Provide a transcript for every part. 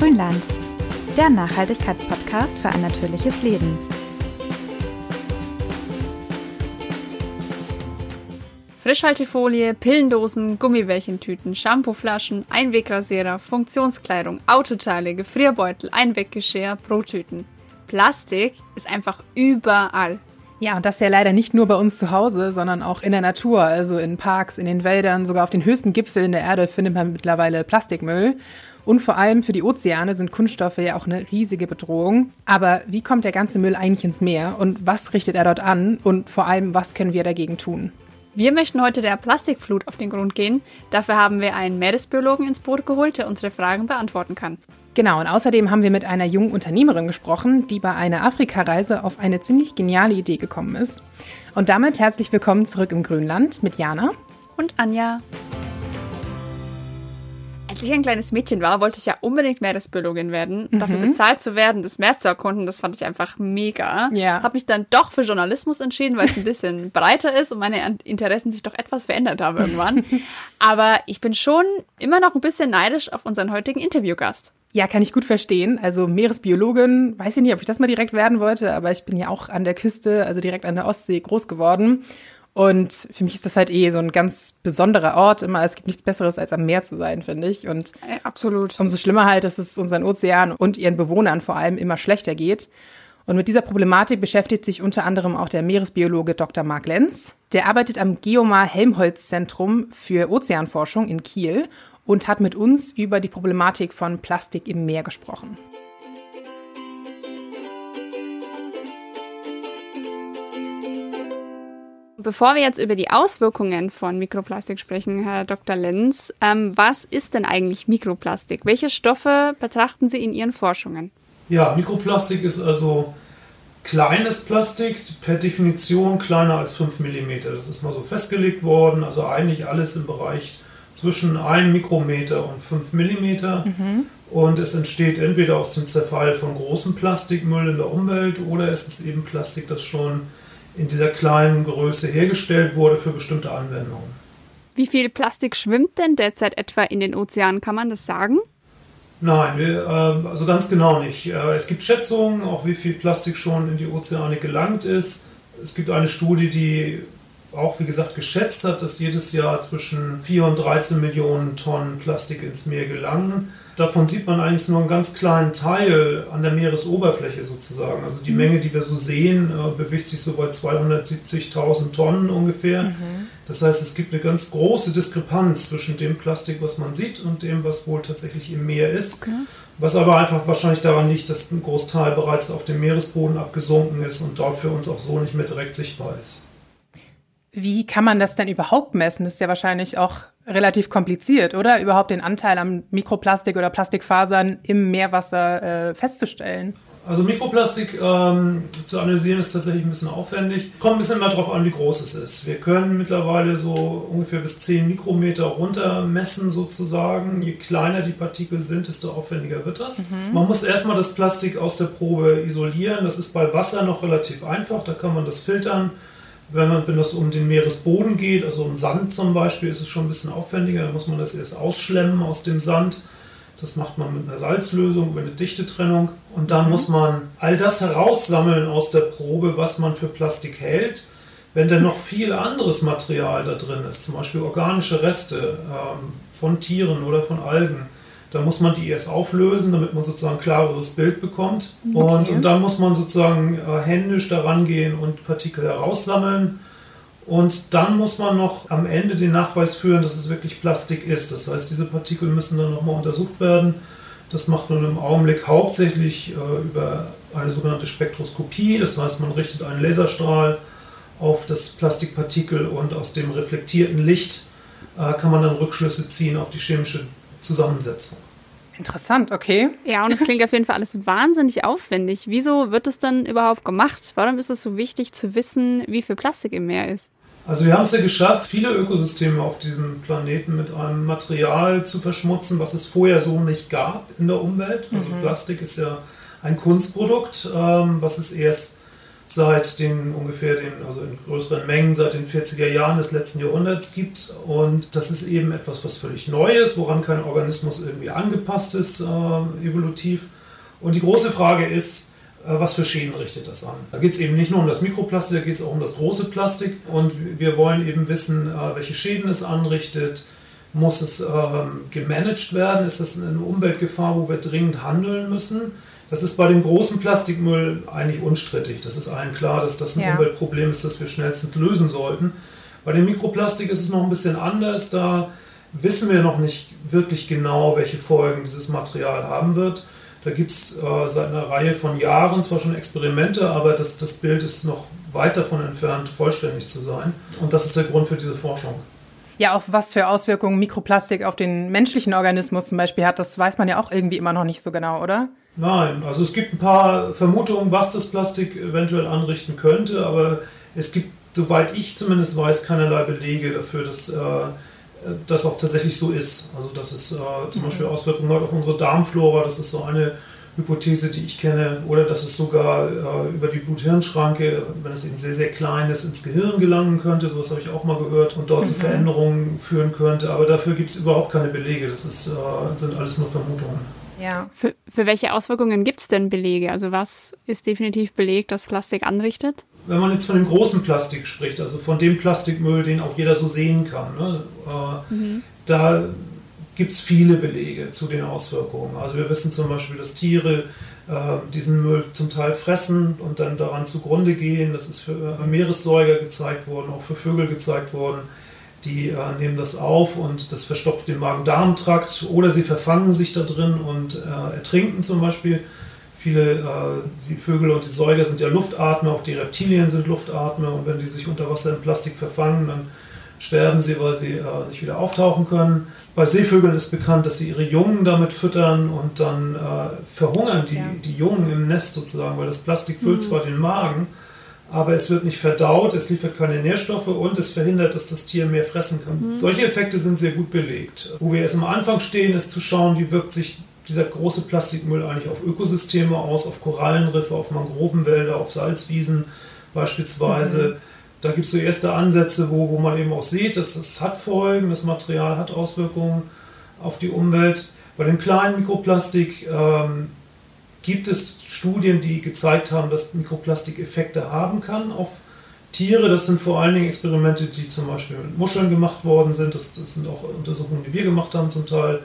Grünland, der Nachhaltigkeitspodcast für ein natürliches Leben. Frischhaltefolie, Pillendosen, Gummibärchentüten, Shampooflaschen, Einwegrasierer, Funktionskleidung, Autoteile, Gefrierbeutel, Einweggeschirr, Brottüten. Plastik ist einfach überall. Ja, und das ja leider nicht nur bei uns zu Hause, sondern auch in der Natur, also in Parks, in den Wäldern, sogar auf den höchsten Gipfeln der Erde findet man mittlerweile Plastikmüll. Und vor allem für die Ozeane sind Kunststoffe ja auch eine riesige Bedrohung. Aber wie kommt der ganze Müll eigentlich ins Meer und was richtet er dort an und vor allem, was können wir dagegen tun? Wir möchten heute der Plastikflut auf den Grund gehen. Dafür haben wir einen Meeresbiologen ins Boot geholt, der unsere Fragen beantworten kann. Genau, und außerdem haben wir mit einer jungen Unternehmerin gesprochen, die bei einer Afrikareise auf eine ziemlich geniale Idee gekommen ist. Und damit herzlich willkommen zurück im Grünland mit Jana und Anja. Als ich ein kleines Mädchen war, wollte ich ja unbedingt Meeresbiologin werden. Mhm. Dafür bezahlt zu werden, das Meer zu erkunden, das fand ich einfach mega. Ja. Habe mich dann doch für Journalismus entschieden, weil es ein bisschen breiter ist und meine Interessen sich doch etwas verändert haben irgendwann. Aber ich bin schon immer noch ein bisschen neidisch auf unseren heutigen Interviewgast. Ja, kann ich gut verstehen. Also Meeresbiologin, weiß ich nicht, ob ich das mal direkt werden wollte, aber ich bin ja auch an der Küste, also direkt an der Ostsee groß geworden. Und für mich ist das halt eh so ein ganz besonderer Ort. Immer, es gibt nichts Besseres, als am Meer zu sein, finde ich. Und äh, absolut. Umso schlimmer halt, dass es unseren Ozeanen und ihren Bewohnern vor allem immer schlechter geht. Und mit dieser Problematik beschäftigt sich unter anderem auch der Meeresbiologe Dr. Mark Lenz. Der arbeitet am Geomar Helmholtz Zentrum für Ozeanforschung in Kiel und hat mit uns über die Problematik von Plastik im Meer gesprochen. Bevor wir jetzt über die Auswirkungen von Mikroplastik sprechen, Herr Dr. Lenz, ähm, was ist denn eigentlich Mikroplastik? Welche Stoffe betrachten Sie in Ihren Forschungen? Ja, Mikroplastik ist also kleines Plastik, per Definition kleiner als 5 mm. Das ist mal so festgelegt worden, also eigentlich alles im Bereich zwischen 1 Mikrometer und 5 Millimeter. Mhm. Und es entsteht entweder aus dem Zerfall von großem Plastikmüll in der Umwelt oder es ist eben Plastik, das schon in dieser kleinen Größe hergestellt wurde für bestimmte Anwendungen. Wie viel Plastik schwimmt denn derzeit etwa in den Ozeanen? Kann man das sagen? Nein, wir, äh, also ganz genau nicht. Äh, es gibt Schätzungen, auch wie viel Plastik schon in die Ozeane gelangt ist. Es gibt eine Studie, die auch, wie gesagt, geschätzt hat, dass jedes Jahr zwischen 4 und 13 Millionen Tonnen Plastik ins Meer gelangen. Davon sieht man eigentlich nur einen ganz kleinen Teil an der Meeresoberfläche sozusagen. Also die Menge, die wir so sehen, äh, bewegt sich so bei 270.000 Tonnen ungefähr. Mhm. Das heißt, es gibt eine ganz große Diskrepanz zwischen dem Plastik, was man sieht, und dem, was wohl tatsächlich im Meer ist. Okay. Was aber einfach wahrscheinlich daran liegt, dass ein Großteil bereits auf dem Meeresboden abgesunken ist und dort für uns auch so nicht mehr direkt sichtbar ist. Wie kann man das denn überhaupt messen? Das ist ja wahrscheinlich auch relativ kompliziert, oder? Überhaupt den Anteil am Mikroplastik oder Plastikfasern im Meerwasser äh, festzustellen. Also Mikroplastik ähm, zu analysieren ist tatsächlich ein bisschen aufwendig. Kommt ein bisschen mal darauf an, wie groß es ist. Wir können mittlerweile so ungefähr bis 10 Mikrometer runter messen sozusagen. Je kleiner die Partikel sind, desto aufwendiger wird das. Mhm. Man muss erstmal das Plastik aus der Probe isolieren. Das ist bei Wasser noch relativ einfach. Da kann man das filtern wenn, man, wenn das um den Meeresboden geht, also um Sand zum Beispiel, ist es schon ein bisschen aufwendiger. Da muss man das erst ausschlemmen aus dem Sand. Das macht man mit einer Salzlösung über eine Dichtetrennung. Und dann mhm. muss man all das heraussammeln aus der Probe, was man für Plastik hält. Wenn denn noch viel anderes Material da drin ist, zum Beispiel organische Reste ähm, von Tieren oder von Algen, da muss man die erst auflösen, damit man sozusagen ein klareres Bild bekommt. Okay. Und, und dann muss man sozusagen äh, händisch daran gehen und Partikel heraussammeln. Und dann muss man noch am Ende den Nachweis führen, dass es wirklich Plastik ist. Das heißt, diese Partikel müssen dann nochmal untersucht werden. Das macht man im Augenblick hauptsächlich äh, über eine sogenannte Spektroskopie. Das heißt, man richtet einen Laserstrahl auf das Plastikpartikel und aus dem reflektierten Licht äh, kann man dann Rückschlüsse ziehen auf die chemische Zusammensetzung. Interessant, okay. Ja, und es klingt auf jeden Fall alles wahnsinnig aufwendig. Wieso wird es dann überhaupt gemacht? Warum ist es so wichtig zu wissen, wie viel Plastik im Meer ist? Also wir haben es ja geschafft, viele Ökosysteme auf diesem Planeten mit einem Material zu verschmutzen, was es vorher so nicht gab in der Umwelt. Also mhm. Plastik ist ja ein Kunstprodukt, ähm, was es erst seit den ungefähr den, also in größeren Mengen seit den 40er Jahren des letzten Jahrhunderts gibt. Und das ist eben etwas, was völlig Neues, woran kein Organismus irgendwie angepasst ist, äh, evolutiv. Und die große Frage ist, äh, was für Schäden richtet das an? Da geht es eben nicht nur um das Mikroplastik, da geht es auch um das große Plastik. Und wir wollen eben wissen, äh, welche Schäden es anrichtet. Muss es ähm, gemanagt werden? Ist das eine Umweltgefahr, wo wir dringend handeln müssen? Das ist bei dem großen Plastikmüll eigentlich unstrittig. Das ist allen klar, dass das ein ja. Umweltproblem ist, das wir schnellstens lösen sollten. Bei dem Mikroplastik ist es noch ein bisschen anders. Da wissen wir noch nicht wirklich genau, welche Folgen dieses Material haben wird. Da gibt es äh, seit einer Reihe von Jahren zwar schon Experimente, aber das, das Bild ist noch weit davon entfernt, vollständig zu sein. Und das ist der Grund für diese Forschung. Ja, auch was für Auswirkungen Mikroplastik auf den menschlichen Organismus zum Beispiel hat, das weiß man ja auch irgendwie immer noch nicht so genau, oder? Nein, also es gibt ein paar Vermutungen, was das Plastik eventuell anrichten könnte, aber es gibt, soweit ich zumindest weiß, keinerlei Belege dafür, dass äh, das auch tatsächlich so ist. Also dass es äh, zum Beispiel mhm. Auswirkungen hat auf unsere Darmflora, das ist so eine Hypothese, die ich kenne, oder dass es sogar äh, über die Blut-Hirn-Schranke, wenn es eben sehr, sehr klein ist, ins Gehirn gelangen könnte. Sowas habe ich auch mal gehört und dort mhm. zu Veränderungen führen könnte. Aber dafür gibt es überhaupt keine Belege. Das ist, äh, sind alles nur Vermutungen. Ja. Für, für welche Auswirkungen gibt es denn Belege? Also was ist definitiv belegt, dass Plastik anrichtet? Wenn man jetzt von dem großen Plastik spricht, also von dem Plastikmüll, den auch jeder so sehen kann, ne, äh, mhm. da gibt es viele Belege zu den Auswirkungen. Also wir wissen zum Beispiel, dass Tiere äh, diesen Müll zum Teil fressen und dann daran zugrunde gehen. Das ist für äh, Meeressäuger gezeigt worden, auch für Vögel gezeigt worden die äh, nehmen das auf und das verstopft den Magen-Darm-Trakt oder sie verfangen sich da drin und äh, ertrinken zum Beispiel. Viele, äh, die Vögel und die Säuger sind ja Luftatmer, auch die Reptilien sind Luftatmer und wenn die sich unter Wasser in Plastik verfangen, dann sterben sie, weil sie äh, nicht wieder auftauchen können. Bei Seevögeln ist bekannt, dass sie ihre Jungen damit füttern und dann äh, verhungern die, ja. die Jungen im Nest sozusagen, weil das Plastik füllt mhm. zwar den Magen, aber es wird nicht verdaut, es liefert keine Nährstoffe und es verhindert, dass das Tier mehr fressen kann. Mhm. Solche Effekte sind sehr gut belegt. Wo wir erst am Anfang stehen, ist zu schauen, wie wirkt sich dieser große Plastikmüll eigentlich auf Ökosysteme aus, auf Korallenriffe, auf Mangrovenwälder, auf Salzwiesen beispielsweise. Mhm. Da gibt es so erste Ansätze, wo, wo man eben auch sieht, dass es hat Folgen, das Material hat Auswirkungen auf die Umwelt. Bei dem kleinen Mikroplastik ähm, gibt es Studien, die gezeigt haben, dass Mikroplastik Effekte haben kann auf Tiere. Das sind vor allen Dingen Experimente, die zum Beispiel mit Muscheln gemacht worden sind. Das, das sind auch Untersuchungen, die wir gemacht haben zum Teil.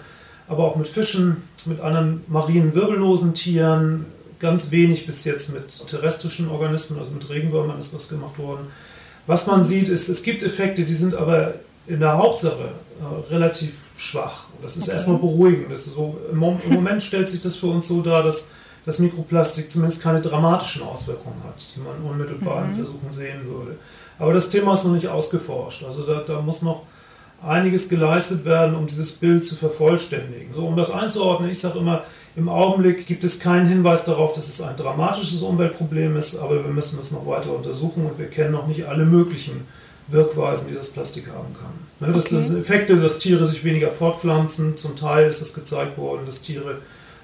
Aber auch mit Fischen, mit anderen marinen wirbellosen Tieren. Ganz wenig bis jetzt mit terrestrischen Organismen, also mit Regenwürmern ist was gemacht worden. Was man sieht, ist, es gibt Effekte, die sind aber in der Hauptsache äh, relativ schwach. Das ist okay. erstmal beruhigend. Das so, im, Moment stellt sich das für uns so dar, dass dass Mikroplastik zumindest keine dramatischen Auswirkungen hat, die man unmittelbar mhm. in Versuchen sehen würde. Aber das Thema ist noch nicht ausgeforscht. Also da, da muss noch einiges geleistet werden, um dieses Bild zu vervollständigen. So, um das einzuordnen, ich sage immer, im Augenblick gibt es keinen Hinweis darauf, dass es ein dramatisches Umweltproblem ist, aber wir müssen es noch weiter untersuchen und wir kennen noch nicht alle möglichen Wirkweisen, die das Plastik haben kann. Ne, das okay. sind Effekte, dass Tiere sich weniger fortpflanzen. Zum Teil ist es gezeigt worden, dass Tiere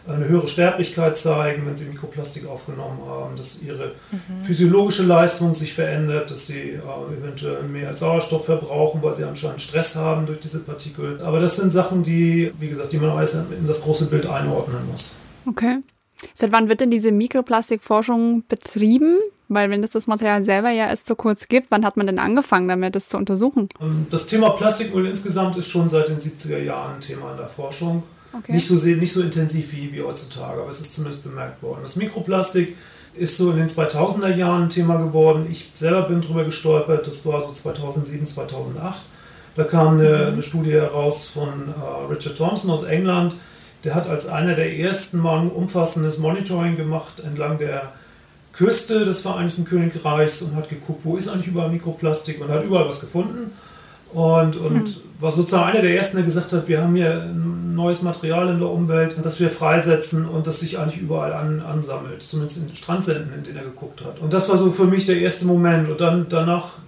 eine höhere Sterblichkeit zeigen, wenn sie Mikroplastik aufgenommen haben, dass ihre mhm. physiologische Leistung sich verändert, dass sie äh, eventuell mehr Sauerstoff verbrauchen, weil sie anscheinend Stress haben durch diese Partikel. Aber das sind Sachen, die, wie gesagt, die man alles in das große Bild einordnen muss. Okay. Seit wann wird denn diese Mikroplastikforschung betrieben? Weil wenn es das Material selber ja erst so kurz gibt, wann hat man denn angefangen damit, das zu untersuchen? Ähm, das Thema Plastikmüll insgesamt ist schon seit den 70er Jahren ein Thema in der Forschung. Okay. Nicht, so, nicht so intensiv wie, wie heutzutage, aber es ist zumindest bemerkt worden. Das Mikroplastik ist so in den 2000er Jahren ein Thema geworden. Ich selber bin drüber gestolpert, das war so 2007, 2008. Da kam eine, mhm. eine Studie heraus von äh, Richard Thompson aus England. Der hat als einer der ersten mal ein umfassendes Monitoring gemacht entlang der Küste des Vereinigten Königreichs und hat geguckt, wo ist eigentlich überall Mikroplastik und hat überall was gefunden. Und, und mhm. War sozusagen einer der ersten, der gesagt hat, wir haben hier neues Material in der Umwelt, das wir freisetzen und das sich eigentlich überall an, ansammelt, zumindest in den Strandsenden, in denen er geguckt hat. Und das war so für mich der erste Moment. Und dann danach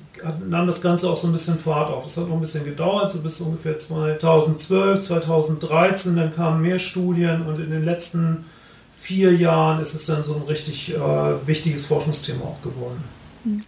nahm das Ganze auch so ein bisschen Fahrt auf. Es hat noch ein bisschen gedauert, so bis ungefähr 2012, 2013, dann kamen mehr Studien und in den letzten vier Jahren ist es dann so ein richtig äh, wichtiges Forschungsthema auch geworden.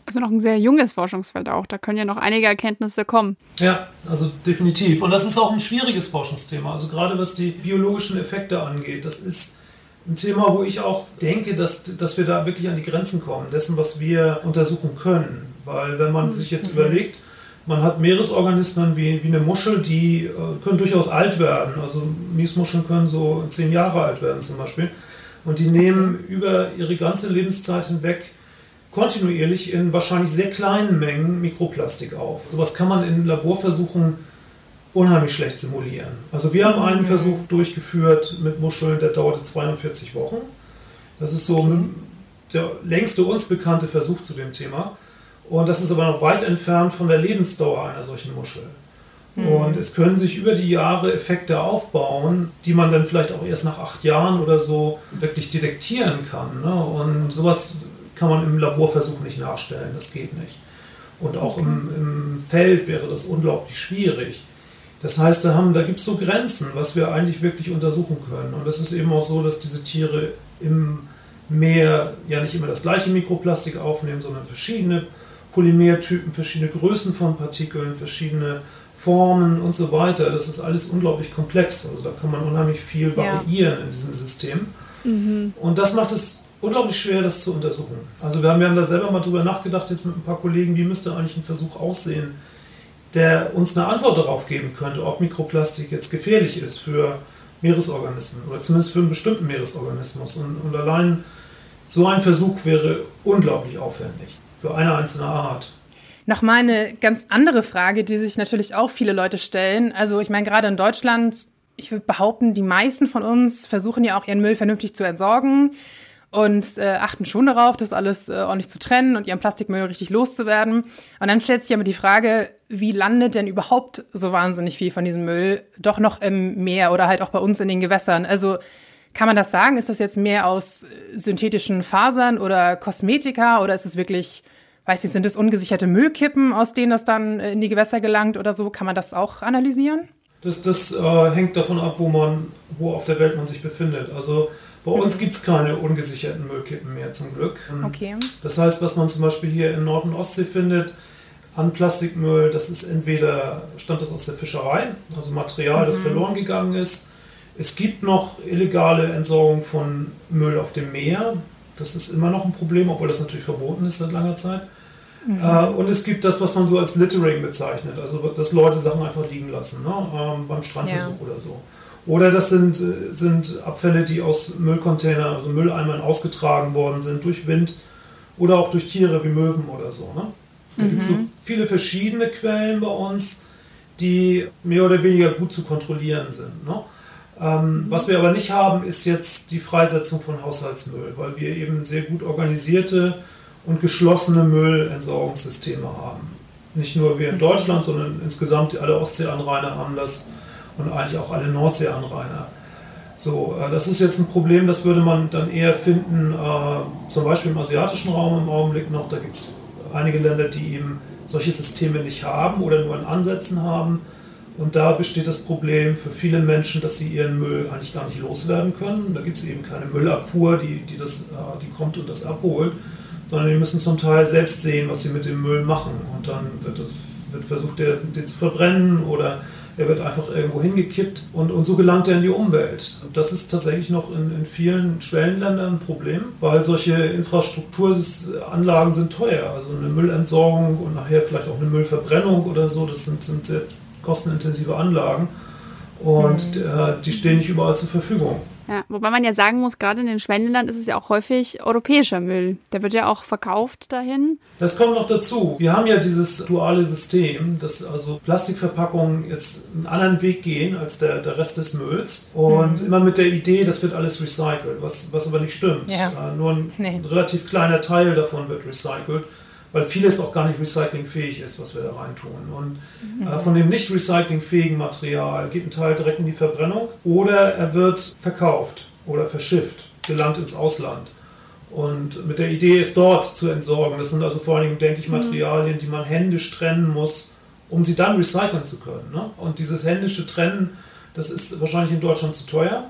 Also noch ein sehr junges Forschungsfeld auch. Da können ja noch einige Erkenntnisse kommen. Ja, also definitiv. Und das ist auch ein schwieriges Forschungsthema. Also gerade was die biologischen Effekte angeht. Das ist ein Thema, wo ich auch denke, dass, dass wir da wirklich an die Grenzen kommen, dessen, was wir untersuchen können. Weil wenn man sich jetzt mhm. überlegt, man hat Meeresorganismen wie, wie eine Muschel, die äh, können durchaus alt werden. Also Miesmuscheln können so zehn Jahre alt werden zum Beispiel. Und die nehmen über ihre ganze Lebenszeit hinweg kontinuierlich in wahrscheinlich sehr kleinen Mengen Mikroplastik auf. Sowas kann man in Laborversuchen unheimlich schlecht simulieren. Also wir haben einen mhm. Versuch durchgeführt mit Muscheln, der dauerte 42 Wochen. Das ist so der längste uns bekannte Versuch zu dem Thema. Und das ist aber noch weit entfernt von der Lebensdauer einer solchen Muschel. Mhm. Und es können sich über die Jahre Effekte aufbauen, die man dann vielleicht auch erst nach acht Jahren oder so wirklich detektieren kann. Ne? Und sowas kann man im Laborversuch nicht nachstellen, das geht nicht. Und auch im, im Feld wäre das unglaublich schwierig. Das heißt, da, da gibt es so Grenzen, was wir eigentlich wirklich untersuchen können. Und das ist eben auch so, dass diese Tiere im Meer ja nicht immer das gleiche Mikroplastik aufnehmen, sondern verschiedene Polymertypen, verschiedene Größen von Partikeln, verschiedene Formen und so weiter. Das ist alles unglaublich komplex. Also da kann man unheimlich viel variieren ja. in diesem System. Mhm. Und das macht es unglaublich schwer, das zu untersuchen. Also wir haben, wir haben da selber mal drüber nachgedacht, jetzt mit ein paar Kollegen, wie müsste eigentlich ein Versuch aussehen, der uns eine Antwort darauf geben könnte, ob Mikroplastik jetzt gefährlich ist für Meeresorganismen oder zumindest für einen bestimmten Meeresorganismus. Und, und allein so ein Versuch wäre unglaublich aufwendig für eine einzelne Art. Nochmal eine ganz andere Frage, die sich natürlich auch viele Leute stellen. Also ich meine, gerade in Deutschland, ich würde behaupten, die meisten von uns versuchen ja auch ihren Müll vernünftig zu entsorgen und äh, achten schon darauf, das alles äh, ordentlich zu trennen und ihren Plastikmüll richtig loszuwerden. Und dann stellt sich aber die Frage, wie landet denn überhaupt so wahnsinnig viel von diesem Müll doch noch im Meer oder halt auch bei uns in den Gewässern? Also kann man das sagen? Ist das jetzt mehr aus äh, synthetischen Fasern oder Kosmetika oder ist es wirklich, weiß ich, sind es ungesicherte Müllkippen, aus denen das dann äh, in die Gewässer gelangt oder so? Kann man das auch analysieren? Das, das äh, hängt davon ab, wo man, wo auf der Welt man sich befindet. Also bei uns gibt es keine ungesicherten Müllkippen mehr zum Glück. Ähm, okay. Das heißt, was man zum Beispiel hier in Nord- und Ostsee findet, an Plastikmüll, das ist entweder, stammt das aus der Fischerei, also Material, das mhm. verloren gegangen ist. Es gibt noch illegale Entsorgung von Müll auf dem Meer. Das ist immer noch ein Problem, obwohl das natürlich verboten ist seit langer Zeit. Mhm. Äh, und es gibt das, was man so als Littering bezeichnet, also dass Leute Sachen einfach liegen lassen, ne? ähm, beim Strandbesuch ja. oder so. Oder das sind, sind Abfälle, die aus Müllcontainern, also Mülleimern ausgetragen worden sind durch Wind oder auch durch Tiere wie Möwen oder so. Ne? Da mhm. gibt es so viele verschiedene Quellen bei uns, die mehr oder weniger gut zu kontrollieren sind. Ne? Ähm, was wir aber nicht haben, ist jetzt die Freisetzung von Haushaltsmüll, weil wir eben sehr gut organisierte und geschlossene Müllentsorgungssysteme haben. Nicht nur wir in mhm. Deutschland, sondern insgesamt alle Ostseeanrainer haben das und eigentlich auch alle Nordseeanrainer. So, äh, das ist jetzt ein Problem, das würde man dann eher finden, äh, zum Beispiel im asiatischen Raum im Augenblick noch. Da gibt es einige Länder, die eben solche Systeme nicht haben oder nur in Ansätzen haben. Und da besteht das Problem für viele Menschen, dass sie ihren Müll eigentlich gar nicht loswerden können. Da gibt es eben keine Müllabfuhr, die, die, das, äh, die kommt und das abholt, sondern die müssen zum Teil selbst sehen, was sie mit dem Müll machen. Und dann wird, das, wird versucht, den zu verbrennen oder er wird einfach irgendwo hingekippt und, und so gelangt er in die Umwelt. Das ist tatsächlich noch in, in vielen Schwellenländern ein Problem, weil solche Infrastrukturanlagen sind teuer. Also eine Müllentsorgung und nachher vielleicht auch eine Müllverbrennung oder so, das sind, sind sehr kostenintensive Anlagen und mhm. äh, die stehen nicht überall zur Verfügung. Ja, wobei man ja sagen muss, gerade in den Schwellenländern ist es ja auch häufig europäischer Müll. Der wird ja auch verkauft dahin. Das kommt noch dazu. Wir haben ja dieses duale System, dass also Plastikverpackungen jetzt einen anderen Weg gehen als der, der Rest des Mülls. Und mhm. immer mit der Idee, das wird alles recycelt, was, was aber nicht stimmt. Ja. Nur ein nee. relativ kleiner Teil davon wird recycelt weil vieles auch gar nicht recyclingfähig ist, was wir da reintun. Und mhm. äh, von dem nicht recyclingfähigen Material geht ein Teil direkt in die Verbrennung oder er wird verkauft oder verschifft, gelangt ins Ausland. Und mit der Idee, es dort zu entsorgen. Das sind also vor allen Dingen, denke ich, mhm. Materialien, die man händisch trennen muss, um sie dann recyceln zu können. Ne? Und dieses händische Trennen, das ist wahrscheinlich in Deutschland zu teuer.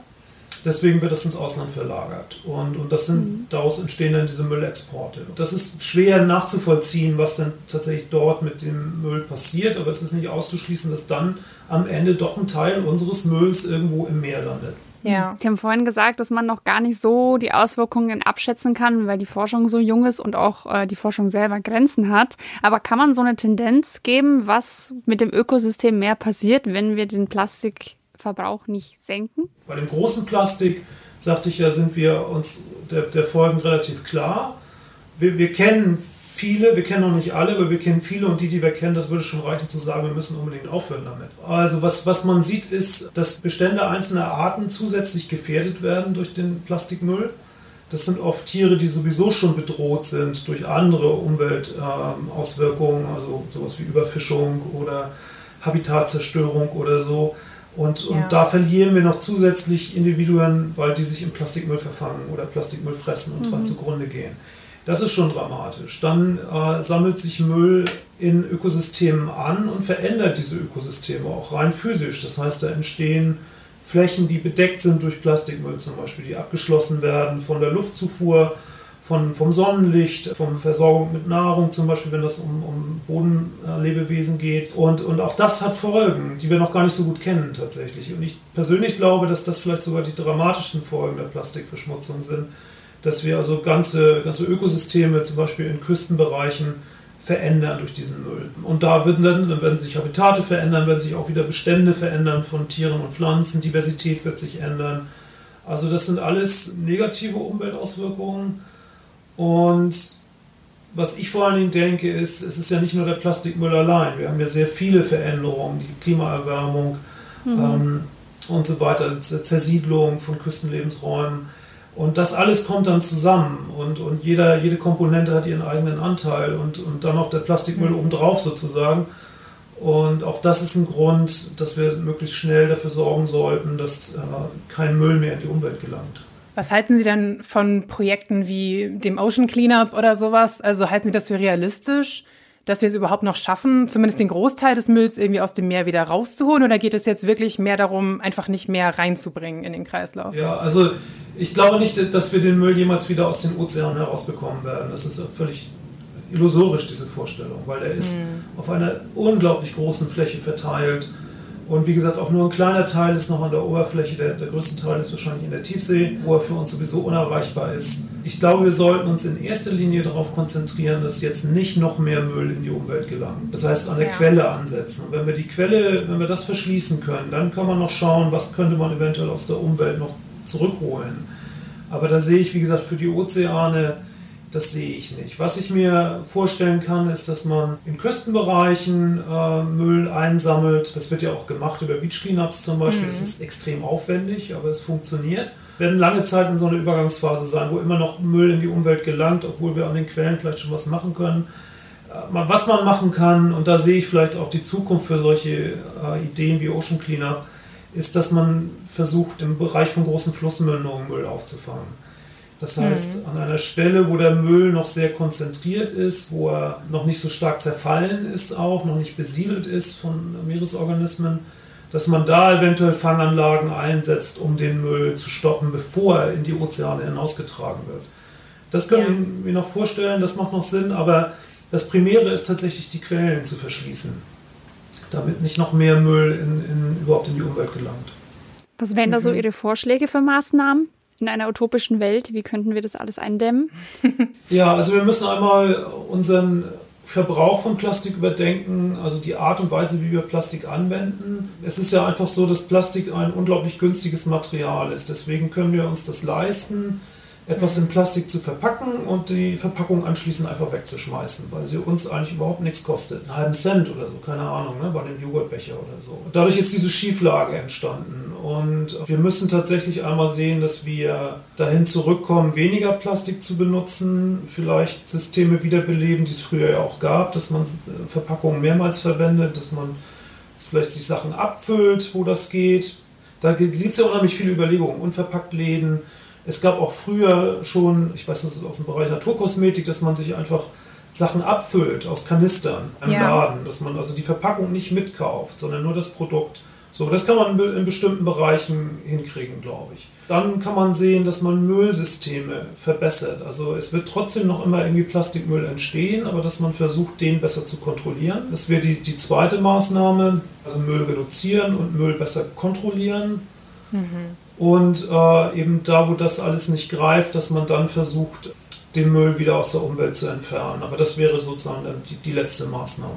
Deswegen wird das ins Ausland verlagert. Und, und das sind, mhm. daraus entstehen dann diese Müllexporte. Das ist schwer nachzuvollziehen, was dann tatsächlich dort mit dem Müll passiert, aber es ist nicht auszuschließen, dass dann am Ende doch ein Teil unseres Mülls irgendwo im Meer landet. Ja. Sie haben vorhin gesagt, dass man noch gar nicht so die Auswirkungen abschätzen kann, weil die Forschung so jung ist und auch äh, die Forschung selber Grenzen hat. Aber kann man so eine Tendenz geben, was mit dem Ökosystem mehr passiert, wenn wir den Plastikverbrauch nicht senken? Bei dem großen Plastik, sagte ich ja, sind wir uns der, der Folgen relativ klar. Wir, wir kennen viele, wir kennen noch nicht alle, aber wir kennen viele und die, die wir kennen, das würde schon reichen zu sagen, wir müssen unbedingt aufhören damit. Also was, was man sieht, ist, dass Bestände einzelner Arten zusätzlich gefährdet werden durch den Plastikmüll. Das sind oft Tiere, die sowieso schon bedroht sind durch andere Umweltauswirkungen, ähm, also sowas wie Überfischung oder Habitatzerstörung oder so. Und, und ja. da verlieren wir noch zusätzlich Individuen, weil die sich im Plastikmüll verfangen oder Plastikmüll fressen und mhm. dran zugrunde gehen. Das ist schon dramatisch. Dann äh, sammelt sich Müll in Ökosystemen an und verändert diese Ökosysteme auch rein physisch. Das heißt, da entstehen Flächen, die bedeckt sind durch Plastikmüll zum Beispiel, die abgeschlossen werden von der Luftzufuhr, von, vom Sonnenlicht, von Versorgung mit Nahrung, zum Beispiel, wenn das um, um Bodenlebewesen geht. Und, und auch das hat Folgen, die wir noch gar nicht so gut kennen tatsächlich. Und ich persönlich glaube, dass das vielleicht sogar die dramatischsten Folgen der Plastikverschmutzung sind dass wir also ganze, ganze Ökosysteme, zum Beispiel in Küstenbereichen, verändern durch diesen Müll. Und da werden dann, dann werden sich Habitate verändern, werden sich auch wieder Bestände verändern von Tieren und Pflanzen, Diversität wird sich ändern. Also das sind alles negative Umweltauswirkungen. Und was ich vor allen Dingen denke, ist, es ist ja nicht nur der Plastikmüll allein. Wir haben ja sehr viele Veränderungen, die Klimaerwärmung mhm. ähm, und so weiter, Zersiedlung von Küstenlebensräumen und das alles kommt dann zusammen und, und jeder, jede Komponente hat ihren eigenen Anteil und, und dann noch der Plastikmüll mhm. obendrauf sozusagen. Und auch das ist ein Grund, dass wir möglichst schnell dafür sorgen sollten, dass äh, kein Müll mehr in die Umwelt gelangt. Was halten Sie denn von Projekten wie dem Ocean Cleanup oder sowas? Also halten Sie das für realistisch? dass wir es überhaupt noch schaffen, zumindest den Großteil des Mülls irgendwie aus dem Meer wieder rauszuholen? Oder geht es jetzt wirklich mehr darum, einfach nicht mehr reinzubringen in den Kreislauf? Ja, also ich glaube nicht, dass wir den Müll jemals wieder aus den Ozeanen herausbekommen werden. Das ist völlig illusorisch, diese Vorstellung, weil er ist mhm. auf einer unglaublich großen Fläche verteilt und wie gesagt, auch nur ein kleiner Teil ist noch an der Oberfläche. Der, der größte Teil ist wahrscheinlich in der Tiefsee, wo er für uns sowieso unerreichbar ist. Ich glaube, wir sollten uns in erster Linie darauf konzentrieren, dass jetzt nicht noch mehr Müll in die Umwelt gelangt. Das heißt, an der ja. Quelle ansetzen. Und wenn wir die Quelle, wenn wir das verschließen können, dann kann man noch schauen, was könnte man eventuell aus der Umwelt noch zurückholen. Aber da sehe ich, wie gesagt, für die Ozeane das sehe ich nicht. Was ich mir vorstellen kann, ist, dass man in Küstenbereichen äh, Müll einsammelt. Das wird ja auch gemacht über Beach Cleanups zum Beispiel. Es mhm. ist extrem aufwendig, aber es funktioniert. Wir werden lange Zeit in so einer Übergangsphase sein, wo immer noch Müll in die Umwelt gelangt, obwohl wir an den Quellen vielleicht schon was machen können. Äh, was man machen kann, und da sehe ich vielleicht auch die Zukunft für solche äh, Ideen wie Ocean Cleanup, ist, dass man versucht, im Bereich von großen Flussmündungen Müll aufzufangen. Das heißt, mhm. an einer Stelle, wo der Müll noch sehr konzentriert ist, wo er noch nicht so stark zerfallen ist, auch noch nicht besiedelt ist von Meeresorganismen, dass man da eventuell Fanganlagen einsetzt, um den Müll zu stoppen, bevor er in die Ozeane hinausgetragen wird. Das können ja. ich mir noch vorstellen, das macht noch Sinn, aber das Primäre ist tatsächlich, die Quellen zu verschließen, damit nicht noch mehr Müll in, in, überhaupt in die Umwelt gelangt. Was wären da so mhm. Ihre Vorschläge für Maßnahmen? In einer utopischen Welt? Wie könnten wir das alles eindämmen? ja, also wir müssen einmal unseren Verbrauch von Plastik überdenken, also die Art und Weise, wie wir Plastik anwenden. Es ist ja einfach so, dass Plastik ein unglaublich günstiges Material ist. Deswegen können wir uns das leisten, etwas in Plastik zu verpacken und die Verpackung anschließend einfach wegzuschmeißen, weil sie uns eigentlich überhaupt nichts kostet. Einen halben Cent oder so, keine Ahnung, ne, bei dem Joghurtbecher oder so. Dadurch ist diese Schieflage entstanden. Und wir müssen tatsächlich einmal sehen, dass wir dahin zurückkommen, weniger Plastik zu benutzen, vielleicht Systeme wiederbeleben, die es früher ja auch gab, dass man äh, Verpackungen mehrmals verwendet, dass man vielleicht sich Sachen abfüllt, wo das geht. Da gibt es ja unheimlich viele Überlegungen. Unverpackt Läden, es gab auch früher schon, ich weiß das ist aus dem Bereich Naturkosmetik, dass man sich einfach Sachen abfüllt aus Kanistern im ja. Laden, dass man also die Verpackung nicht mitkauft, sondern nur das Produkt. So, das kann man in bestimmten Bereichen hinkriegen, glaube ich. Dann kann man sehen, dass man Müllsysteme verbessert. Also es wird trotzdem noch immer irgendwie Plastikmüll entstehen, aber dass man versucht, den besser zu kontrollieren. Das wäre die, die zweite Maßnahme, also Müll reduzieren und Müll besser kontrollieren. Mhm. Und äh, eben da, wo das alles nicht greift, dass man dann versucht, den Müll wieder aus der Umwelt zu entfernen. Aber das wäre sozusagen dann die, die letzte Maßnahme.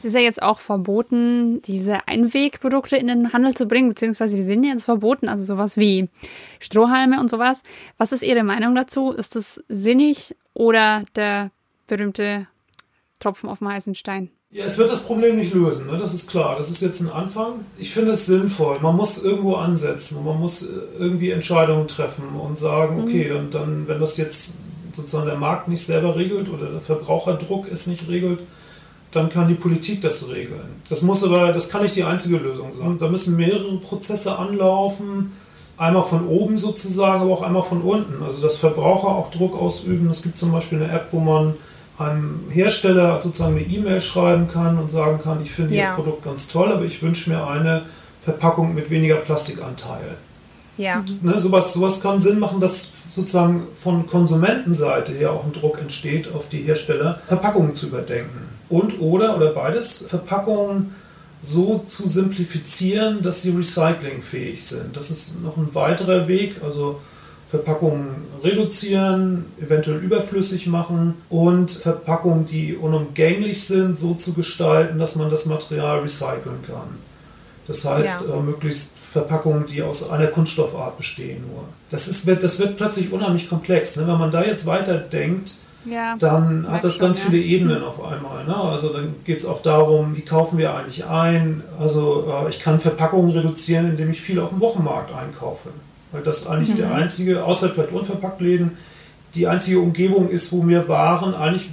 Es ist ja jetzt auch verboten, diese Einwegprodukte in den Handel zu bringen, beziehungsweise die sind jetzt verboten, also sowas wie Strohhalme und sowas. Was ist Ihre Meinung dazu? Ist das sinnig oder der berühmte Tropfen auf dem heißen Stein? Ja, es wird das Problem nicht lösen, ne? das ist klar. Das ist jetzt ein Anfang. Ich finde es sinnvoll. Man muss irgendwo ansetzen und man muss irgendwie Entscheidungen treffen und sagen, mhm. okay, dann, dann, wenn das jetzt sozusagen der Markt nicht selber regelt oder der Verbraucherdruck es nicht regelt, dann kann die Politik das regeln. Das muss aber, das kann nicht die einzige Lösung sein. Da müssen mehrere Prozesse anlaufen, einmal von oben sozusagen, aber auch einmal von unten. Also dass Verbraucher auch Druck ausüben. Es gibt zum Beispiel eine App, wo man einem Hersteller sozusagen eine E-Mail schreiben kann und sagen kann, ich finde ja. Ihr Produkt ganz toll, aber ich wünsche mir eine Verpackung mit weniger Plastikanteil. Ja. Ne, sowas, sowas kann Sinn machen, dass sozusagen von Konsumentenseite her auch ein Druck entsteht, auf die Hersteller Verpackungen zu überdenken und oder oder beides Verpackungen so zu simplifizieren, dass sie recyclingfähig sind. Das ist noch ein weiterer Weg, also Verpackungen reduzieren, eventuell überflüssig machen und Verpackungen, die unumgänglich sind, so zu gestalten, dass man das Material recyceln kann. Das heißt, ja. äh, möglichst Verpackungen, die aus einer Kunststoffart bestehen nur. Das, ist, das wird plötzlich unheimlich komplex. Ne? Wenn man da jetzt weiterdenkt, ja, dann hat das schon, ganz ja. viele Ebenen auf einmal. Ne? Also dann geht es auch darum, wie kaufen wir eigentlich ein. Also äh, ich kann Verpackungen reduzieren, indem ich viel auf dem Wochenmarkt einkaufe. Weil das eigentlich mhm. der einzige, außer vielleicht Unverpacktläden, die einzige Umgebung ist, wo mir Waren eigentlich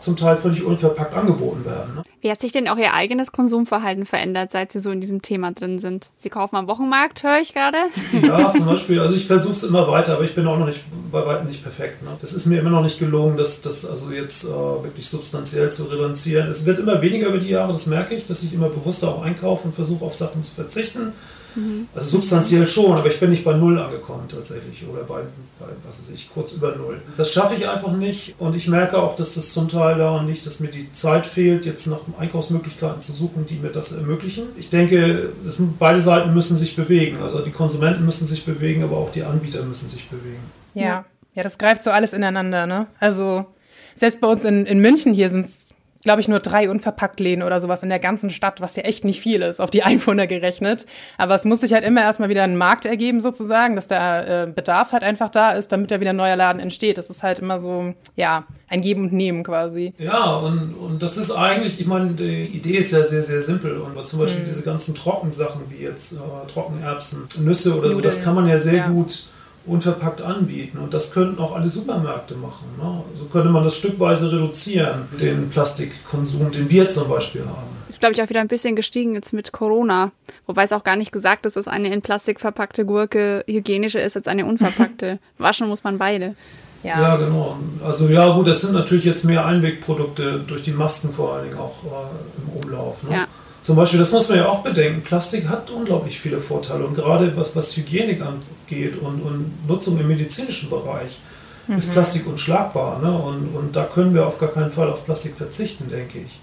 zum Teil völlig unverpackt angeboten werden. Ne? Wie hat sich denn auch Ihr eigenes Konsumverhalten verändert, seit Sie so in diesem Thema drin sind? Sie kaufen am Wochenmarkt, höre ich gerade? Ja, zum Beispiel. Also ich versuche es immer weiter, aber ich bin auch noch nicht bei weitem nicht perfekt. Ne? Das ist mir immer noch nicht gelungen, das, das also jetzt äh, wirklich substanziell zu reduzieren. Es wird immer weniger über die Jahre, das merke ich, dass ich immer bewusster auch einkaufe und versuche auf Sachen zu verzichten. Mhm. Also substanziell schon, aber ich bin nicht bei Null angekommen tatsächlich oder bei, bei was weiß ich, kurz über Null. Das schaffe ich einfach nicht und ich merke auch, dass das zum Teil daran liegt, dass mir die Zeit fehlt, jetzt nach Einkaufsmöglichkeiten zu suchen, die mir das ermöglichen. Ich denke, das, beide Seiten müssen sich bewegen. Also die Konsumenten müssen sich bewegen, aber auch die Anbieter müssen sich bewegen. Ja, ja, das greift so alles ineinander, ne? Also selbst bei uns in, in München hier sind es glaube ich, nur drei Unverpacktläden oder sowas in der ganzen Stadt, was ja echt nicht viel ist, auf die Einwohner gerechnet. Aber es muss sich halt immer erstmal wieder ein Markt ergeben, sozusagen, dass der äh, Bedarf halt einfach da ist, damit da wieder ein neuer Laden entsteht. Das ist halt immer so, ja, ein Geben und Nehmen quasi. Ja, und, und das ist eigentlich, ich meine, die Idee ist ja sehr, sehr simpel. Und zum Beispiel mhm. diese ganzen Trockensachen wie jetzt äh, Trockenerbsen, Nüsse oder Nudeln. so, das kann man ja sehr ja. gut unverpackt anbieten. Und das könnten auch alle Supermärkte machen. Ne? So könnte man das stückweise reduzieren, den Plastikkonsum, den wir zum Beispiel haben. Ist, glaube ich, auch wieder ein bisschen gestiegen jetzt mit Corona. Wobei es auch gar nicht gesagt ist, dass eine in Plastik verpackte Gurke hygienischer ist als eine unverpackte. Waschen muss man beide. Ja. ja, genau. Also ja, gut, das sind natürlich jetzt mehr Einwegprodukte durch die Masken vor allen Dingen auch äh, im Umlauf. Ne? Ja. Zum Beispiel, das muss man ja auch bedenken, Plastik hat unglaublich viele Vorteile und gerade was, was Hygienik angeht und, und Nutzung im medizinischen Bereich mhm. ist Plastik unschlagbar. Ne? Und, und da können wir auf gar keinen Fall auf Plastik verzichten, denke ich.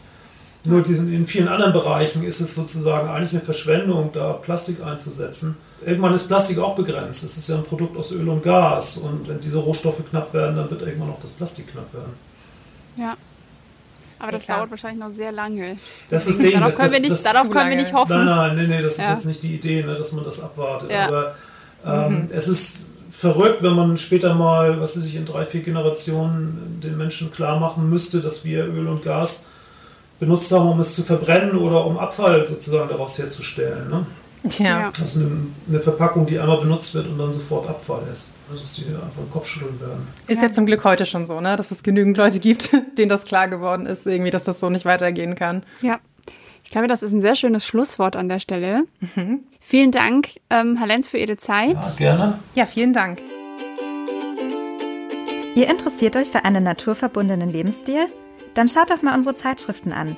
Nur diesen, in vielen anderen Bereichen ist es sozusagen eigentlich eine Verschwendung, da Plastik einzusetzen. Irgendwann ist Plastik auch begrenzt. Es ist ja ein Produkt aus Öl und Gas. Und wenn diese Rohstoffe knapp werden, dann wird irgendwann auch das Plastik knapp werden. Ja. Aber das ja, dauert wahrscheinlich noch sehr lange. Das ist Ding. Darauf, das, können, wir nicht, das, darauf können wir nicht hoffen. Nein, nein, nein, nee, das ist ja. jetzt nicht die Idee, ne, dass man das abwartet. Ja. Aber ähm, mhm. es ist verrückt, wenn man später mal, was weiß ich, in drei, vier Generationen den Menschen klar machen müsste, dass wir Öl und Gas benutzt haben, um es zu verbrennen oder um Abfall sozusagen daraus herzustellen. Ne? Ja. Das ist eine, eine, Verpackung, die einmal benutzt wird und dann sofort Abfall ist. Also, dass die einfach den Kopf schütteln werden. Ist ja zum Glück heute schon so, ne? dass es genügend Leute gibt, denen das klar geworden ist, irgendwie, dass das so nicht weitergehen kann. Ja. Ich glaube, das ist ein sehr schönes Schlusswort an der Stelle. Mhm. Vielen Dank, ähm, Herr Lenz, für Ihre Zeit. Ja, gerne. Ja, vielen Dank. Ihr interessiert euch für einen naturverbundenen Lebensstil? Dann schaut doch mal unsere Zeitschriften an.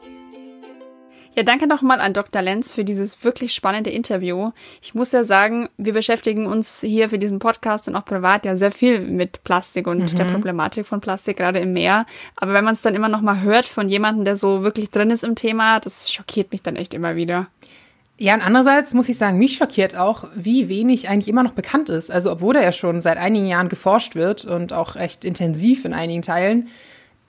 Ja, danke nochmal an Dr. Lenz für dieses wirklich spannende Interview. Ich muss ja sagen, wir beschäftigen uns hier für diesen Podcast und auch privat ja sehr viel mit Plastik und mhm. der Problematik von Plastik, gerade im Meer. Aber wenn man es dann immer noch mal hört von jemandem, der so wirklich drin ist im Thema, das schockiert mich dann echt immer wieder. Ja, und andererseits muss ich sagen, mich schockiert auch, wie wenig eigentlich immer noch bekannt ist. Also, obwohl da ja schon seit einigen Jahren geforscht wird und auch recht intensiv in einigen Teilen,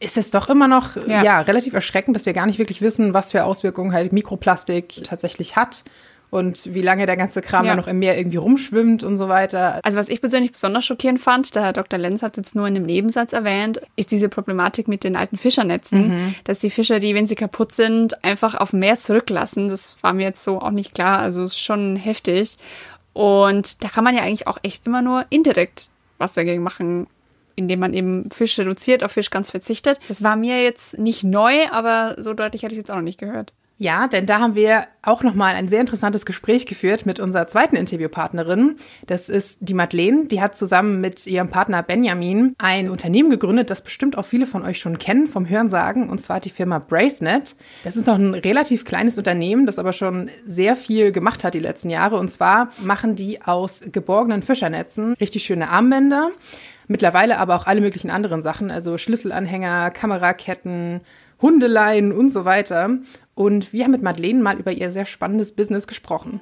ist es doch immer noch ja. ja. relativ erschreckend, dass wir gar nicht wirklich wissen, was für Auswirkungen halt Mikroplastik tatsächlich hat und wie lange der ganze Kram ja. noch im Meer irgendwie rumschwimmt und so weiter. Also was ich persönlich besonders schockierend fand, der Herr Dr. Lenz hat jetzt nur in einem Nebensatz erwähnt, ist diese Problematik mit den alten Fischernetzen, mhm. dass die Fischer, die, wenn sie kaputt sind, einfach auf dem Meer zurücklassen. Das war mir jetzt so auch nicht klar, also ist schon heftig. Und da kann man ja eigentlich auch echt immer nur indirekt was dagegen machen indem man eben Fisch reduziert, auf Fisch ganz verzichtet. Das war mir jetzt nicht neu, aber so deutlich hatte ich es jetzt auch noch nicht gehört. Ja, denn da haben wir auch nochmal ein sehr interessantes Gespräch geführt mit unserer zweiten Interviewpartnerin. Das ist die Madeleine. Die hat zusammen mit ihrem Partner Benjamin ein Unternehmen gegründet, das bestimmt auch viele von euch schon kennen vom Hörensagen, und zwar die Firma Bracenet. Das ist noch ein relativ kleines Unternehmen, das aber schon sehr viel gemacht hat die letzten Jahre. Und zwar machen die aus geborgenen Fischernetzen richtig schöne Armbänder. Mittlerweile aber auch alle möglichen anderen Sachen, also Schlüsselanhänger, Kameraketten, Hundeleien und so weiter. Und wir haben mit Madeleine mal über ihr sehr spannendes Business gesprochen.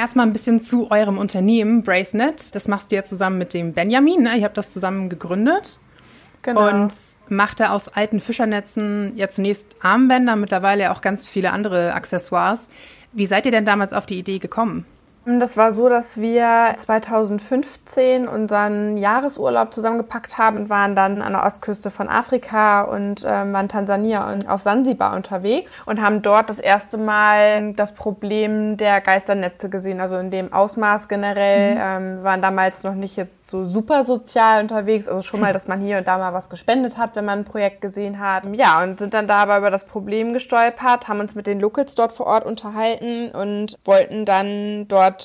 Erstmal ein bisschen zu eurem Unternehmen, Bracenet. Das machst du ja zusammen mit dem Benjamin. Ne? Ihr habt das zusammen gegründet. Genau. Und macht er aus alten Fischernetzen ja zunächst Armbänder, mittlerweile auch ganz viele andere Accessoires. Wie seid ihr denn damals auf die Idee gekommen? Das war so, dass wir 2015 unseren Jahresurlaub zusammengepackt haben und waren dann an der Ostküste von Afrika und ähm, waren Tansania und auf Sansibar unterwegs und haben dort das erste Mal das Problem der Geisternetze gesehen. Also in dem Ausmaß generell mhm. ähm, waren damals noch nicht jetzt so super sozial unterwegs. Also schon mal, dass man hier und da mal was gespendet hat, wenn man ein Projekt gesehen hat. Ja, und sind dann dabei über das Problem gestolpert, haben uns mit den Locals dort vor Ort unterhalten und wollten dann dort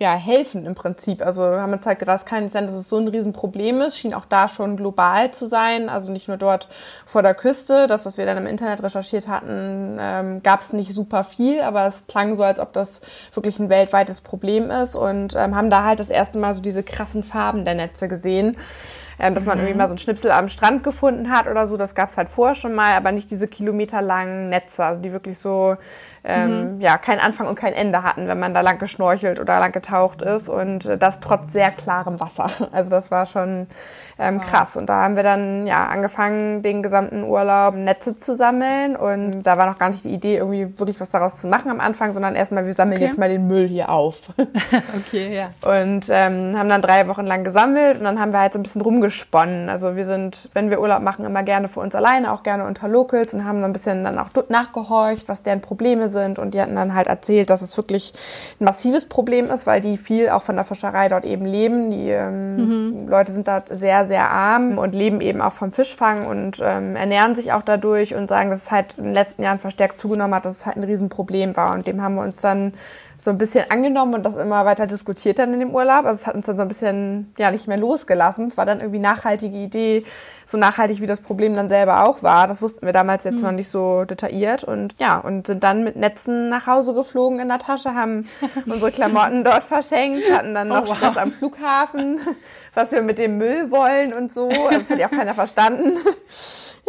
ja, helfen im Prinzip. Also haben halt gedacht, es kann nicht sein, dass es so ein Riesenproblem ist. Schien auch da schon global zu sein. Also nicht nur dort vor der Küste. Das, was wir dann im Internet recherchiert hatten, ähm, gab es nicht super viel, aber es klang so, als ob das wirklich ein weltweites Problem ist. Und ähm, haben da halt das erste Mal so diese krassen Farben der Netze gesehen. Ähm, dass man mhm. irgendwie mal so ein Schnipsel am Strand gefunden hat oder so. Das gab es halt vorher schon mal, aber nicht diese kilometerlangen Netze, also die wirklich so ähm, mhm. ja, keinen Anfang und kein Ende hatten, wenn man da lang geschnorchelt oder lang getaucht ist und äh, das trotz sehr klarem Wasser. Also das war schon ähm, krass. Und da haben wir dann ja angefangen, den gesamten Urlaub Netze zu sammeln. Und da war noch gar nicht die Idee, irgendwie wirklich was daraus zu machen am Anfang, sondern erstmal, wir sammeln okay. jetzt mal den Müll hier auf. okay, ja. Und ähm, haben dann drei Wochen lang gesammelt und dann haben wir halt so ein bisschen rumgesponnen. Also wir sind, wenn wir Urlaub machen, immer gerne für uns alleine, auch gerne unter Locals und haben so ein bisschen dann auch nachgehorcht, was deren Probleme sind. Und die hatten dann halt erzählt, dass es wirklich ein massives Problem ist, weil die viel auch von der Fischerei dort eben leben. Die ähm, mhm. Leute sind dort sehr, sehr arm und leben eben auch vom Fischfang und ähm, ernähren sich auch dadurch und sagen, dass es halt in den letzten Jahren verstärkt zugenommen hat, dass es halt ein Riesenproblem war. Und dem haben wir uns dann so ein bisschen angenommen und das immer weiter diskutiert dann in dem Urlaub. Also es hat uns dann so ein bisschen ja nicht mehr losgelassen. Es war dann irgendwie nachhaltige Idee, so nachhaltig wie das Problem dann selber auch war. Das wussten wir damals jetzt mhm. noch nicht so detailliert und ja, und sind dann mit Netzen nach Hause geflogen in der Tasche, haben unsere Klamotten dort verschenkt, hatten dann noch oh, wow. Stress am Flughafen, was wir mit dem Müll wollen und so. Also das hat ja auch keiner verstanden.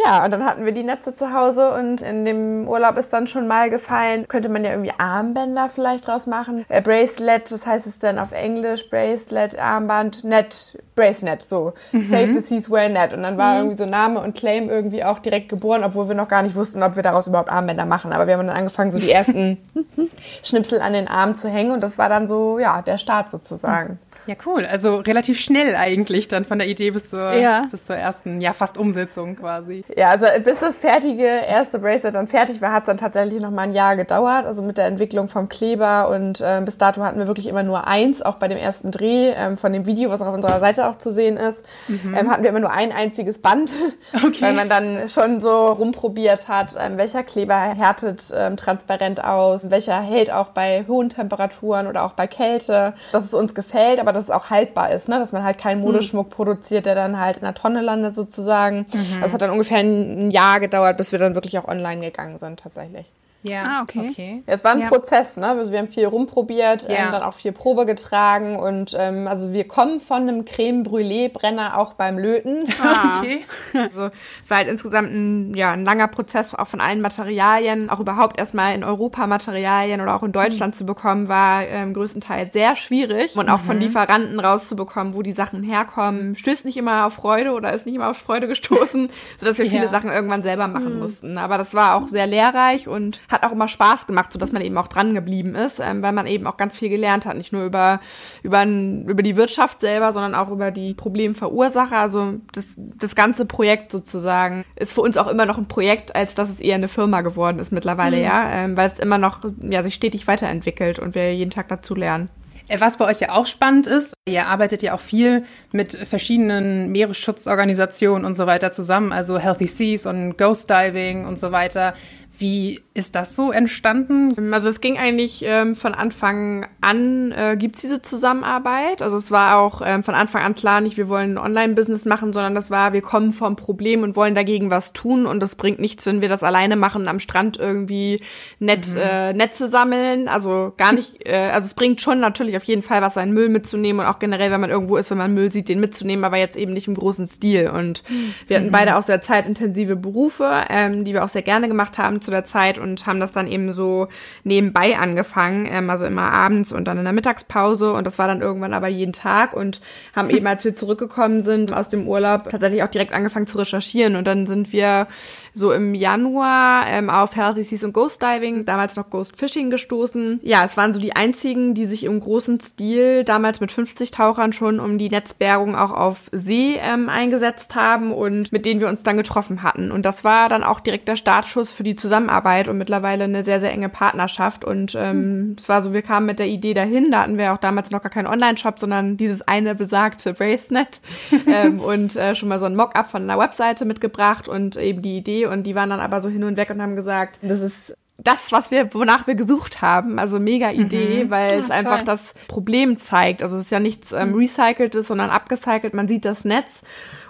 Ja, und dann hatten wir die Netze zu Hause und in dem Urlaub ist dann schon mal gefallen, könnte man ja irgendwie Armbänder vielleicht draus machen. Äh, Bracelet, das heißt es dann auf Englisch, Bracelet, Armband, Net, Bracenet, so mhm. Save the Seas Wear Net. Und dann war mhm. irgendwie so Name und Claim irgendwie auch direkt geboren, obwohl wir noch gar nicht wussten, ob wir daraus überhaupt Armbänder machen. Aber wir haben dann angefangen, so die ersten Schnipsel an den Armen zu hängen und das war dann so, ja, der Start sozusagen. Ja, cool. Also relativ schnell eigentlich dann von der Idee bis zur, ja. bis zur ersten, ja, fast Umsetzung quasi. Ja, also bis das fertige erste Bracelet dann fertig war, hat es dann tatsächlich noch mal ein Jahr gedauert. Also mit der Entwicklung vom Kleber und äh, bis dato hatten wir wirklich immer nur eins, auch bei dem ersten Dreh ähm, von dem Video, was auch auf unserer Seite auch zu sehen ist, mhm. ähm, hatten wir immer nur ein einziges Band, okay. weil man dann schon so rumprobiert hat, ähm, welcher Kleber härtet ähm, transparent aus, welcher hält auch bei hohen Temperaturen oder auch bei Kälte, dass es uns gefällt, aber dass es auch haltbar ist, ne? dass man halt keinen Modeschmuck mhm. produziert, der dann halt in der Tonne landet sozusagen. Mhm. Das hat dann ungefähr ein Jahr gedauert, bis wir dann wirklich auch online gegangen sind tatsächlich. Ja, ah, okay. okay. Es war ein ja. Prozess, ne? Also wir haben viel rumprobiert, ja. ähm, dann auch viel Probe getragen und ähm, also wir kommen von einem Creme Brûlée Brenner auch beim Löten. Ah. okay. Also es war halt insgesamt ein, ja, ein langer Prozess, auch von allen Materialien, auch überhaupt erstmal in Europa Materialien oder auch in Deutschland mhm. zu bekommen, war ähm, größtenteils sehr schwierig und auch mhm. von Lieferanten rauszubekommen, wo die Sachen herkommen, stößt nicht immer auf Freude oder ist nicht immer auf Freude gestoßen, sodass wir viele Sachen irgendwann selber machen mhm. mussten. Aber das war auch sehr lehrreich und hat auch immer Spaß gemacht, sodass man eben auch dran geblieben ist, ähm, weil man eben auch ganz viel gelernt hat. Nicht nur über, über, über die Wirtschaft selber, sondern auch über die Problemverursacher. Also das, das ganze Projekt sozusagen ist für uns auch immer noch ein Projekt, als dass es eher eine Firma geworden ist mittlerweile, mhm. ja, ähm, weil es immer noch ja, sich stetig weiterentwickelt und wir jeden Tag dazu lernen. Äh, was bei euch ja auch spannend ist, ihr arbeitet ja auch viel mit verschiedenen Meeresschutzorganisationen und so weiter zusammen, also Healthy Seas und Ghost Diving und so weiter. Wie ist das so entstanden? Also es ging eigentlich ähm, von Anfang an, äh, gibt es diese Zusammenarbeit. Also es war auch ähm, von Anfang an klar, nicht wir wollen ein Online-Business machen, sondern das war, wir kommen vom Problem und wollen dagegen was tun und das bringt nichts, wenn wir das alleine machen, am Strand irgendwie nett, mhm. äh, Netze sammeln. Also gar nicht, äh, also es bringt schon natürlich auf jeden Fall was, seinen Müll mitzunehmen und auch generell, wenn man irgendwo ist, wenn man Müll sieht, den mitzunehmen, aber jetzt eben nicht im großen Stil. Und wir hatten mhm. beide auch sehr zeitintensive Berufe, ähm, die wir auch sehr gerne gemacht haben der Zeit und haben das dann eben so nebenbei angefangen, ähm, also immer abends und dann in der Mittagspause und das war dann irgendwann aber jeden Tag und haben eben, als wir zurückgekommen sind aus dem Urlaub, tatsächlich auch direkt angefangen zu recherchieren und dann sind wir so im Januar ähm, auf Healthy Seas und Ghost Diving, damals noch Ghost Fishing gestoßen. Ja, es waren so die einzigen, die sich im großen Stil damals mit 50 Tauchern schon um die Netzbergung auch auf See ähm, eingesetzt haben und mit denen wir uns dann getroffen hatten. Und das war dann auch direkt der Startschuss für die Zusammenarbeit Zusammenarbeit und mittlerweile eine sehr, sehr enge Partnerschaft. Und ähm, es war so, wir kamen mit der Idee dahin, da hatten wir auch damals noch gar keinen Online-Shop, sondern dieses eine besagte Bracenet ähm, und äh, schon mal so ein Mock-up von einer Webseite mitgebracht und eben die Idee. Und die waren dann aber so hin und weg und haben gesagt, das ist das, was wir, wonach wir gesucht haben. Also mega Idee, mhm. weil ja, es einfach das Problem zeigt. Also es ist ja nichts ähm, mhm. recyceltes, sondern abgecycelt. Man sieht das Netz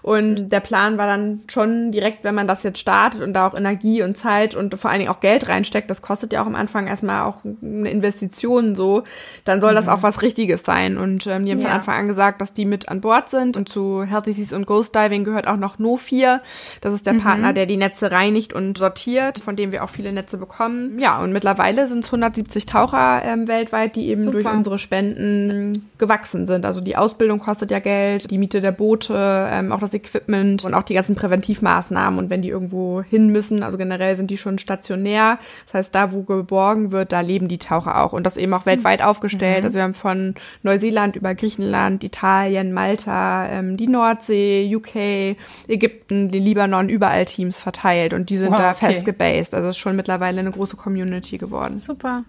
und der Plan war dann schon direkt, wenn man das jetzt startet und da auch Energie und Zeit und vor allen Dingen auch Geld reinsteckt, das kostet ja auch am Anfang erstmal auch eine Investition so, dann soll mhm. das auch was Richtiges sein. Und ähm, die haben ja. von Anfang an gesagt, dass die mit an Bord sind. Und zu Healthy Seas und Ghost Diving gehört auch noch No4. Das ist der mhm. Partner, der die Netze reinigt und sortiert, von dem wir auch viele Netze bekommen. Ja, und mittlerweile sind es 170 Taucher ähm, weltweit, die eben Super. durch unsere Spenden gewachsen sind. Also die Ausbildung kostet ja Geld, die Miete der Boote, ähm, auch das Equipment und auch die ganzen Präventivmaßnahmen. Und wenn die irgendwo hin müssen, also generell sind die schon stationär. Das heißt, da, wo geborgen wird, da leben die Taucher auch. Und das eben auch weltweit aufgestellt. Mhm. Also wir haben von Neuseeland über Griechenland, Italien, Malta, ähm, die Nordsee, UK, Ägypten, den Libanon, überall Teams verteilt. Und die sind wow, da okay. fest gebased. Also es ist schon mittlerweile eine große Community geworden. Super.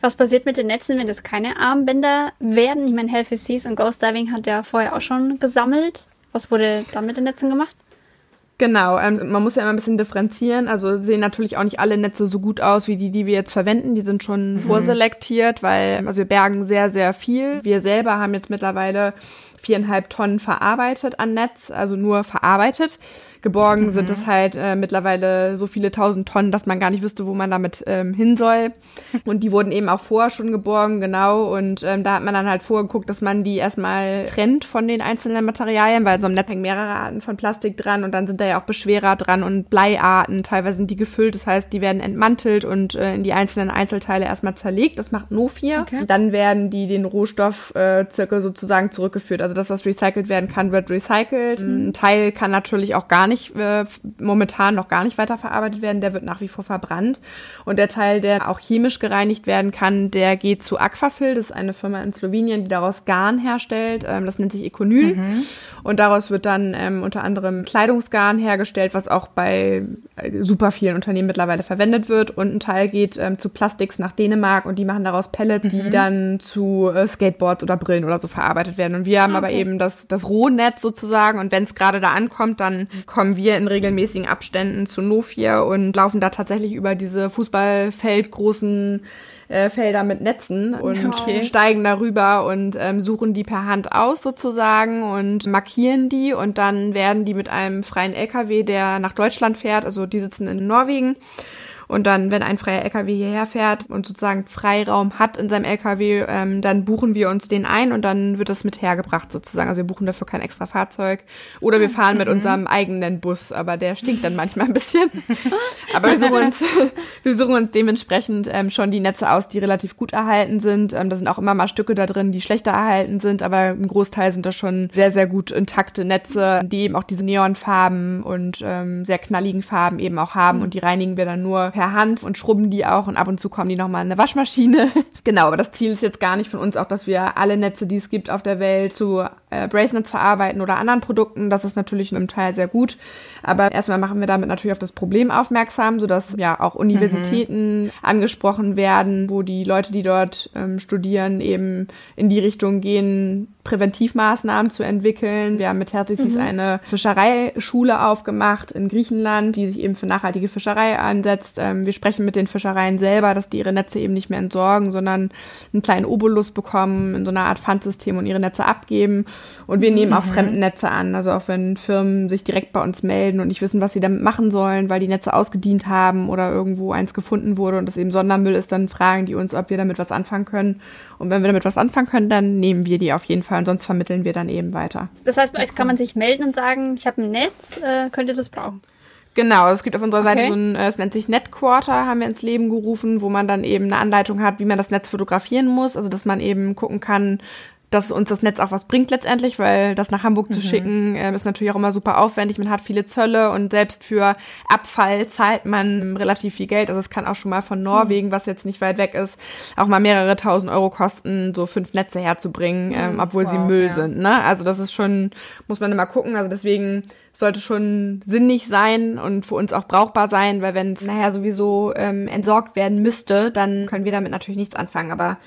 Was passiert mit den Netzen, wenn das keine Armbänder werden? Ich meine, Healthy Seas und Ghost Diving hat ja vorher auch schon gesammelt. Was wurde dann mit den Netzen gemacht? Genau, ähm, man muss ja immer ein bisschen differenzieren. Also sehen natürlich auch nicht alle Netze so gut aus wie die, die wir jetzt verwenden. Die sind schon mhm. vorselektiert, weil also wir bergen sehr, sehr viel. Wir selber haben jetzt mittlerweile viereinhalb Tonnen verarbeitet an Netz, also nur verarbeitet. Geborgen mhm. sind es halt äh, mittlerweile so viele tausend Tonnen, dass man gar nicht wüsste, wo man damit ähm, hin soll. Und die wurden eben auch vorher schon geborgen, genau. Und ähm, da hat man dann halt vorgeguckt, dass man die erstmal trennt von den einzelnen Materialien, weil so im Netz hängen mehrere Arten von Plastik dran und dann sind da ja auch Beschwerer dran und Bleiarten. Teilweise sind die gefüllt, das heißt, die werden entmantelt und äh, in die einzelnen Einzelteile erstmal zerlegt. Das macht Nofir. Okay. Dann werden die den Rohstoffzirkel äh, sozusagen zurückgeführt. Also das, was recycelt werden kann, wird recycelt. Mhm. Ein Teil kann natürlich auch gar nicht, äh, momentan noch gar nicht weiterverarbeitet werden. Der wird nach wie vor verbrannt. Und der Teil, der auch chemisch gereinigt werden kann, der geht zu Aquafil. Das ist eine Firma in Slowenien, die daraus Garn herstellt. Ähm, das nennt sich Econyl. Mhm. Und daraus wird dann ähm, unter anderem Kleidungsgarn hergestellt, was auch bei äh, super vielen Unternehmen mittlerweile verwendet wird. Und ein Teil geht ähm, zu Plastics nach Dänemark und die machen daraus Pellets, die mhm. dann zu äh, Skateboards oder Brillen oder so verarbeitet werden. Und wir haben okay. aber eben das, das Rohnetz sozusagen. Und wenn es gerade da ankommt, dann kommen wir in regelmäßigen Abständen zu Nofir und laufen da tatsächlich über diese Fußballfeldgroßen äh, Felder mit Netzen und okay. steigen darüber und ähm, suchen die per Hand aus sozusagen und markieren die und dann werden die mit einem freien LKW, der nach Deutschland fährt, also die sitzen in Norwegen, und dann, wenn ein freier LKW hierher fährt und sozusagen Freiraum hat in seinem LKW, ähm, dann buchen wir uns den ein und dann wird das mit hergebracht sozusagen. Also wir buchen dafür kein extra Fahrzeug. Oder wir fahren mit unserem eigenen Bus, aber der stinkt dann manchmal ein bisschen. aber wir suchen uns, wir suchen uns dementsprechend ähm, schon die Netze aus, die relativ gut erhalten sind. Ähm, da sind auch immer mal Stücke da drin, die schlechter erhalten sind, aber ein Großteil sind da schon sehr, sehr gut intakte Netze, die eben auch diese Neonfarben und ähm, sehr knalligen Farben eben auch haben mhm. und die reinigen wir dann nur per Hand und schrubben die auch und ab und zu kommen die nochmal in eine Waschmaschine. genau, aber das Ziel ist jetzt gar nicht von uns auch, dass wir alle Netze, die es gibt auf der Welt, zu äh, Bracelets verarbeiten oder anderen Produkten. Das ist natürlich einem Teil sehr gut. Aber erstmal machen wir damit natürlich auf das Problem aufmerksam, sodass ja auch Universitäten mhm. angesprochen werden, wo die Leute, die dort ähm, studieren, eben in die Richtung gehen, Präventivmaßnahmen zu entwickeln. Wir haben mit Hertisis mhm. eine Fischereischule aufgemacht in Griechenland, die sich eben für nachhaltige Fischerei einsetzt. Ähm, wir sprechen mit den Fischereien selber, dass die ihre Netze eben nicht mehr entsorgen, sondern einen kleinen Obolus bekommen, in so einer Art Pfandsystem und ihre Netze abgeben. Und wir nehmen auch mhm. Fremdennetze an. Also auch wenn Firmen sich direkt bei uns melden und nicht wissen, was sie damit machen sollen, weil die Netze ausgedient haben oder irgendwo eins gefunden wurde und das eben Sondermüll ist, dann fragen die uns, ob wir damit was anfangen können. Und wenn wir damit was anfangen können, dann nehmen wir die auf jeden Fall und sonst vermitteln wir dann eben weiter. Das heißt, bei euch kann man sich melden und sagen, ich habe ein Netz, äh, könnt ihr das brauchen? Genau, es gibt auf unserer Seite okay. so ein, äh, es nennt sich Netquarter, haben wir ins Leben gerufen, wo man dann eben eine Anleitung hat, wie man das Netz fotografieren muss, also dass man eben gucken kann, dass uns das Netz auch was bringt letztendlich, weil das nach Hamburg mhm. zu schicken äh, ist natürlich auch immer super aufwendig. Man hat viele Zölle und selbst für Abfall zahlt man relativ viel Geld. Also es kann auch schon mal von Norwegen, mhm. was jetzt nicht weit weg ist, auch mal mehrere tausend Euro kosten, so fünf Netze herzubringen, mhm. ähm, obwohl wow, sie Müll ja. sind. Ne? Also das ist schon, muss man immer gucken. Also deswegen sollte schon sinnig sein und für uns auch brauchbar sein, weil wenn es nachher sowieso ähm, entsorgt werden müsste, dann können wir damit natürlich nichts anfangen. Aber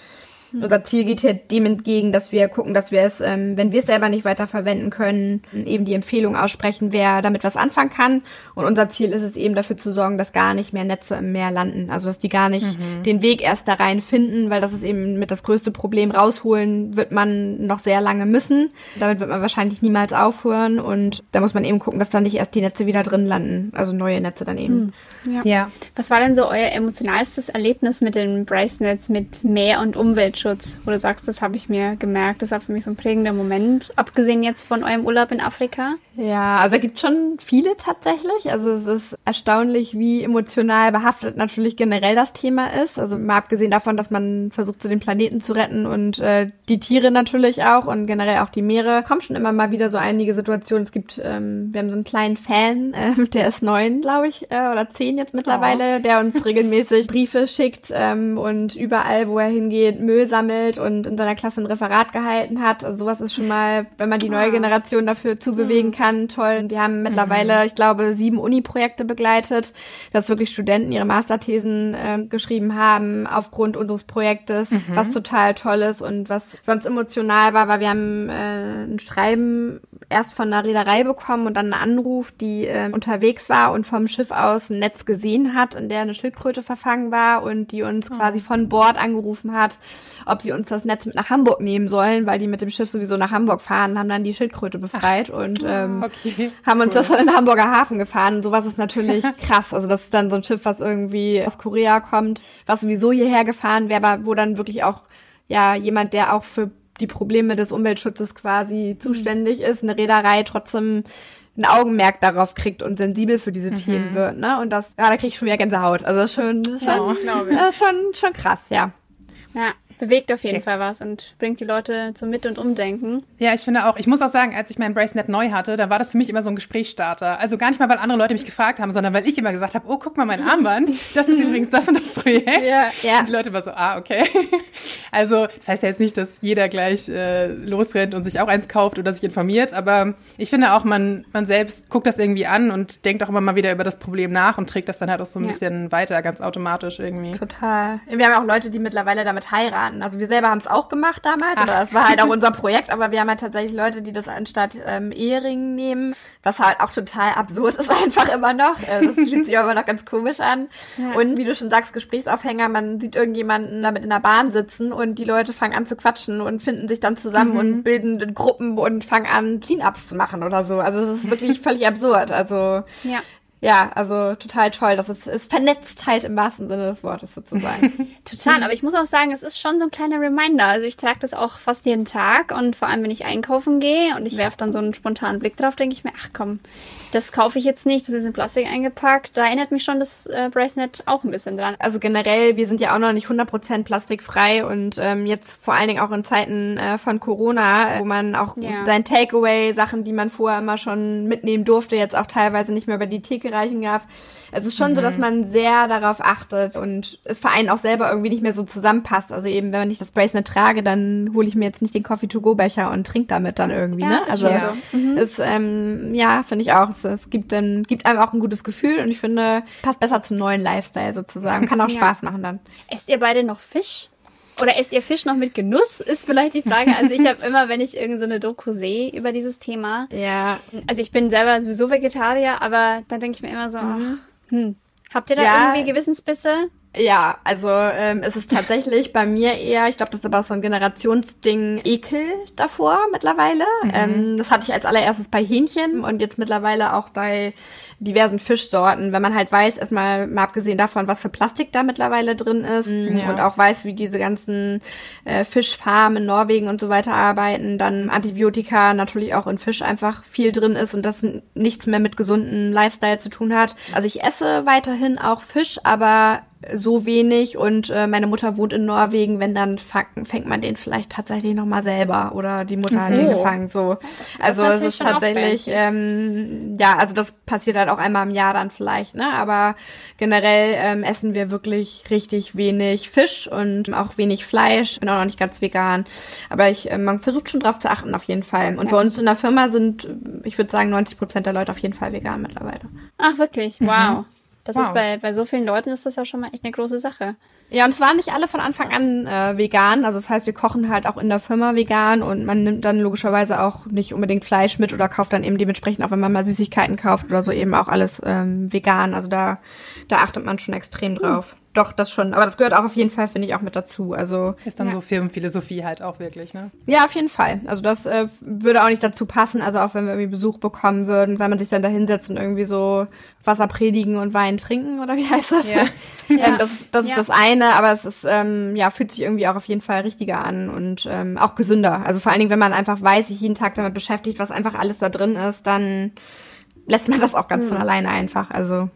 Mhm. Unser Ziel geht hier dem entgegen, dass wir gucken, dass wir es, ähm, wenn wir es selber nicht weiter verwenden können, eben die Empfehlung aussprechen, wer damit was anfangen kann. Und unser Ziel ist es eben dafür zu sorgen, dass gar nicht mehr Netze im Meer landen. Also dass die gar nicht mhm. den Weg erst da rein finden, weil das ist eben mit das größte Problem. Rausholen wird man noch sehr lange müssen. Damit wird man wahrscheinlich niemals aufhören. Und da muss man eben gucken, dass dann nicht erst die Netze wieder drin landen. Also neue Netze dann eben. Mhm. Ja. ja. Was war denn so euer emotionalstes Erlebnis mit den Bracelets, mit Meer und Umweltschutz? Umweltschutz, wo du sagst, das habe ich mir gemerkt, das war für mich so ein prägender Moment, abgesehen jetzt von eurem Urlaub in Afrika? Ja, also es gibt schon viele tatsächlich. Also es ist erstaunlich, wie emotional behaftet natürlich generell das Thema ist. Also mal abgesehen davon, dass man versucht, so den Planeten zu retten und äh, die Tiere natürlich auch und generell auch die Meere, kommen schon immer mal wieder so einige Situationen. Es gibt, ähm, wir haben so einen kleinen Fan, äh, der ist neun, glaube ich, äh, oder zehn jetzt mittlerweile, oh. der uns regelmäßig Briefe schickt ähm, und überall, wo er hingeht, Müll sammelt und in seiner Klasse ein Referat gehalten hat. Also sowas ist schon mal, wenn man die neue ah. Generation dafür zubewegen hm. kann, toll. Wir haben mittlerweile, mhm. ich glaube, sieben Uni-Projekte begleitet, dass wirklich Studenten ihre Masterthesen äh, geschrieben haben aufgrund unseres Projektes, mhm. was total toll ist und was sonst emotional war, weil wir haben äh, ein Schreiben erst von einer Reederei bekommen und dann einen Anruf, die äh, unterwegs war und vom Schiff aus ein Netz gesehen hat, in der eine Schildkröte verfangen war und die uns oh. quasi von Bord angerufen hat, ob sie uns das Netz mit nach Hamburg nehmen sollen, weil die mit dem Schiff sowieso nach Hamburg fahren, haben dann die Schildkröte befreit Ach, und ähm, okay. haben uns cool. das in den Hamburger Hafen gefahren. Und sowas ist natürlich krass. Also das ist dann so ein Schiff, was irgendwie aus Korea kommt, was sowieso hierher gefahren wäre, aber wo dann wirklich auch ja jemand, der auch für die Probleme des Umweltschutzes quasi mhm. zuständig ist, eine Reederei trotzdem ein Augenmerk darauf kriegt und sensibel für diese mhm. Themen wird, ne? Und das, ja, da krieg ich schon wieder Gänsehaut. Also das ist schon, das ist schon, ja, das ist schon, schon krass, ja. Ja, Bewegt auf jeden okay. Fall was und bringt die Leute zum Mit- und Umdenken. Ja, ich finde auch, ich muss auch sagen, als ich mein Bracelet neu hatte, da war das für mich immer so ein Gesprächsstarter. Also gar nicht mal, weil andere Leute mich gefragt haben, sondern weil ich immer gesagt habe, oh, guck mal mein Armband, das ist übrigens das und das Projekt. Ja, ja. Und die Leute waren so, ah, okay. Also das heißt ja jetzt nicht, dass jeder gleich äh, losrennt und sich auch eins kauft oder sich informiert, aber ich finde auch, man, man selbst guckt das irgendwie an und denkt auch immer mal wieder über das Problem nach und trägt das dann halt auch so ein ja. bisschen weiter, ganz automatisch irgendwie. Total. Wir haben auch Leute, die mittlerweile damit heiraten Garten. Also wir selber haben es auch gemacht damals, oder das war halt auch unser Projekt, aber wir haben halt tatsächlich Leute, die das anstatt ähm, Ehering nehmen, was halt auch total absurd ist einfach immer noch. Äh, das fühlt sich aber noch ganz komisch an. Ja. Und wie du schon sagst, Gesprächsaufhänger, man sieht irgendjemanden damit in der Bahn sitzen und die Leute fangen an zu quatschen und finden sich dann zusammen mhm. und bilden Gruppen und fangen an, Cleanups zu machen oder so. Also es ist wirklich völlig absurd. Also ja ja, also total toll. Das ist, ist Vernetztheit halt im wahrsten Sinne des Wortes sozusagen. total, aber ich muss auch sagen, es ist schon so ein kleiner Reminder. Also ich trage das auch fast jeden Tag und vor allem, wenn ich einkaufen gehe und ich werfe dann so einen spontanen Blick drauf, denke ich mir, ach komm, das kaufe ich jetzt nicht, das ist in Plastik eingepackt. Da erinnert mich schon das äh, Bracelet auch ein bisschen dran. Also generell, wir sind ja auch noch nicht 100% plastikfrei und ähm, jetzt vor allen Dingen auch in Zeiten äh, von Corona, wo man auch ja. sein Takeaway, Sachen, die man vorher immer schon mitnehmen durfte, jetzt auch teilweise nicht mehr über die Theke erreichen darf. Es ist schon mhm. so, dass mhm. man sehr darauf achtet und es Verein auch selber irgendwie nicht mehr so zusammenpasst. Also eben, wenn ich das Bracelet trage, dann hole ich mir jetzt nicht den Coffee-to-go-Becher und trinke damit dann irgendwie. Ja, ne? Also ja. so. mhm. ist, ähm, ja, finde ich auch. Es, es gibt dann gibt einem auch ein gutes Gefühl und ich finde, passt besser zum neuen Lifestyle sozusagen. Kann auch ja. Spaß machen dann. Esst ihr beide noch Fisch? Oder esst ihr Fisch noch mit Genuss? Ist vielleicht die Frage. Also ich habe immer, wenn ich irgendeine so Doku sehe über dieses Thema. Ja. Also ich bin selber sowieso Vegetarier, aber dann denke ich mir immer so, mhm. ach, hm. Habt ihr da ja. irgendwie Gewissensbisse? Ja, also ähm, es ist tatsächlich bei mir eher, ich glaube, das ist aber so ein Generationsding, Ekel davor mittlerweile. Mhm. Ähm, das hatte ich als allererstes bei Hähnchen und jetzt mittlerweile auch bei diversen Fischsorten, wenn man halt weiß, erstmal mal abgesehen davon, was für Plastik da mittlerweile drin ist mhm, ja. und auch weiß, wie diese ganzen äh, Fischfarmen in Norwegen und so weiter arbeiten, dann Antibiotika natürlich auch in Fisch einfach viel drin ist und das nichts mehr mit gesunden Lifestyle zu tun hat. Also ich esse weiterhin auch Fisch, aber so wenig und äh, meine Mutter wohnt in Norwegen, wenn dann fängt man den vielleicht tatsächlich nochmal selber oder die Mutter hat den oh. gefangen. So. Das, also es ist tatsächlich, ähm, ja, also das passiert halt auch einmal im Jahr dann vielleicht, ne? Aber generell ähm, essen wir wirklich richtig wenig Fisch und auch wenig Fleisch. Bin auch noch nicht ganz vegan. Aber ich, äh, man versucht schon drauf zu achten, auf jeden Fall. Und ja. bei uns in der Firma sind, ich würde sagen, 90 Prozent der Leute auf jeden Fall vegan mittlerweile. Ach, wirklich? Mhm. Wow. Mhm. Das wow. ist bei, bei so vielen Leuten ist das ja schon mal echt eine große Sache. Ja, und es waren nicht alle von Anfang an äh, vegan. Also das heißt, wir kochen halt auch in der Firma vegan und man nimmt dann logischerweise auch nicht unbedingt Fleisch mit oder kauft dann eben dementsprechend, auch wenn man mal Süßigkeiten kauft oder so, eben auch alles ähm, vegan. Also da, da achtet man schon extrem drauf. Hm. Doch, das schon. Aber das gehört auch auf jeden Fall, finde ich, auch mit dazu. Also ist dann ja. so Firmenphilosophie halt auch wirklich, ne? Ja, auf jeden Fall. Also das äh, würde auch nicht dazu passen. Also auch wenn wir irgendwie Besuch bekommen würden, wenn man sich dann da hinsetzt und irgendwie so Wasser predigen und Wein trinken oder wie heißt das? Ja. ähm, das das ja. ist das eine, aber es ist ähm, ja fühlt sich irgendwie auch auf jeden Fall richtiger an und ähm, auch gesünder. Also vor allen Dingen, wenn man einfach weiß, sich jeden Tag damit beschäftigt, was einfach alles da drin ist, dann lässt man das auch ganz mhm. von alleine einfach. Also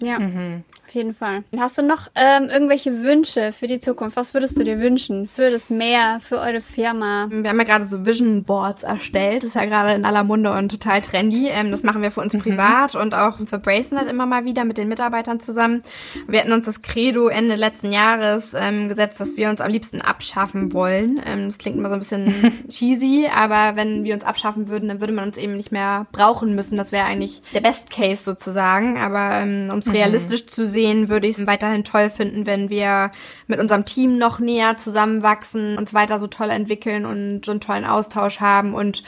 ja. Mhm auf jeden Fall. Hast du noch ähm, irgendwelche Wünsche für die Zukunft? Was würdest du dir wünschen für das Meer, für eure Firma? Wir haben ja gerade so Vision Boards erstellt. Das ist ja gerade in aller Munde und total trendy. Ähm, das machen wir für uns mhm. privat und auch für Bracelet immer mal wieder mit den Mitarbeitern zusammen. Wir hatten uns das Credo Ende letzten Jahres ähm, gesetzt, dass wir uns am liebsten abschaffen wollen. Ähm, das klingt immer so ein bisschen cheesy, aber wenn wir uns abschaffen würden, dann würde man uns eben nicht mehr brauchen müssen. Das wäre eigentlich der Best Case sozusagen. Aber ähm, um es mhm. realistisch zu sehen, würde ich es weiterhin toll finden, wenn wir mit unserem Team noch näher zusammenwachsen, uns weiter so toll entwickeln und so einen tollen Austausch haben und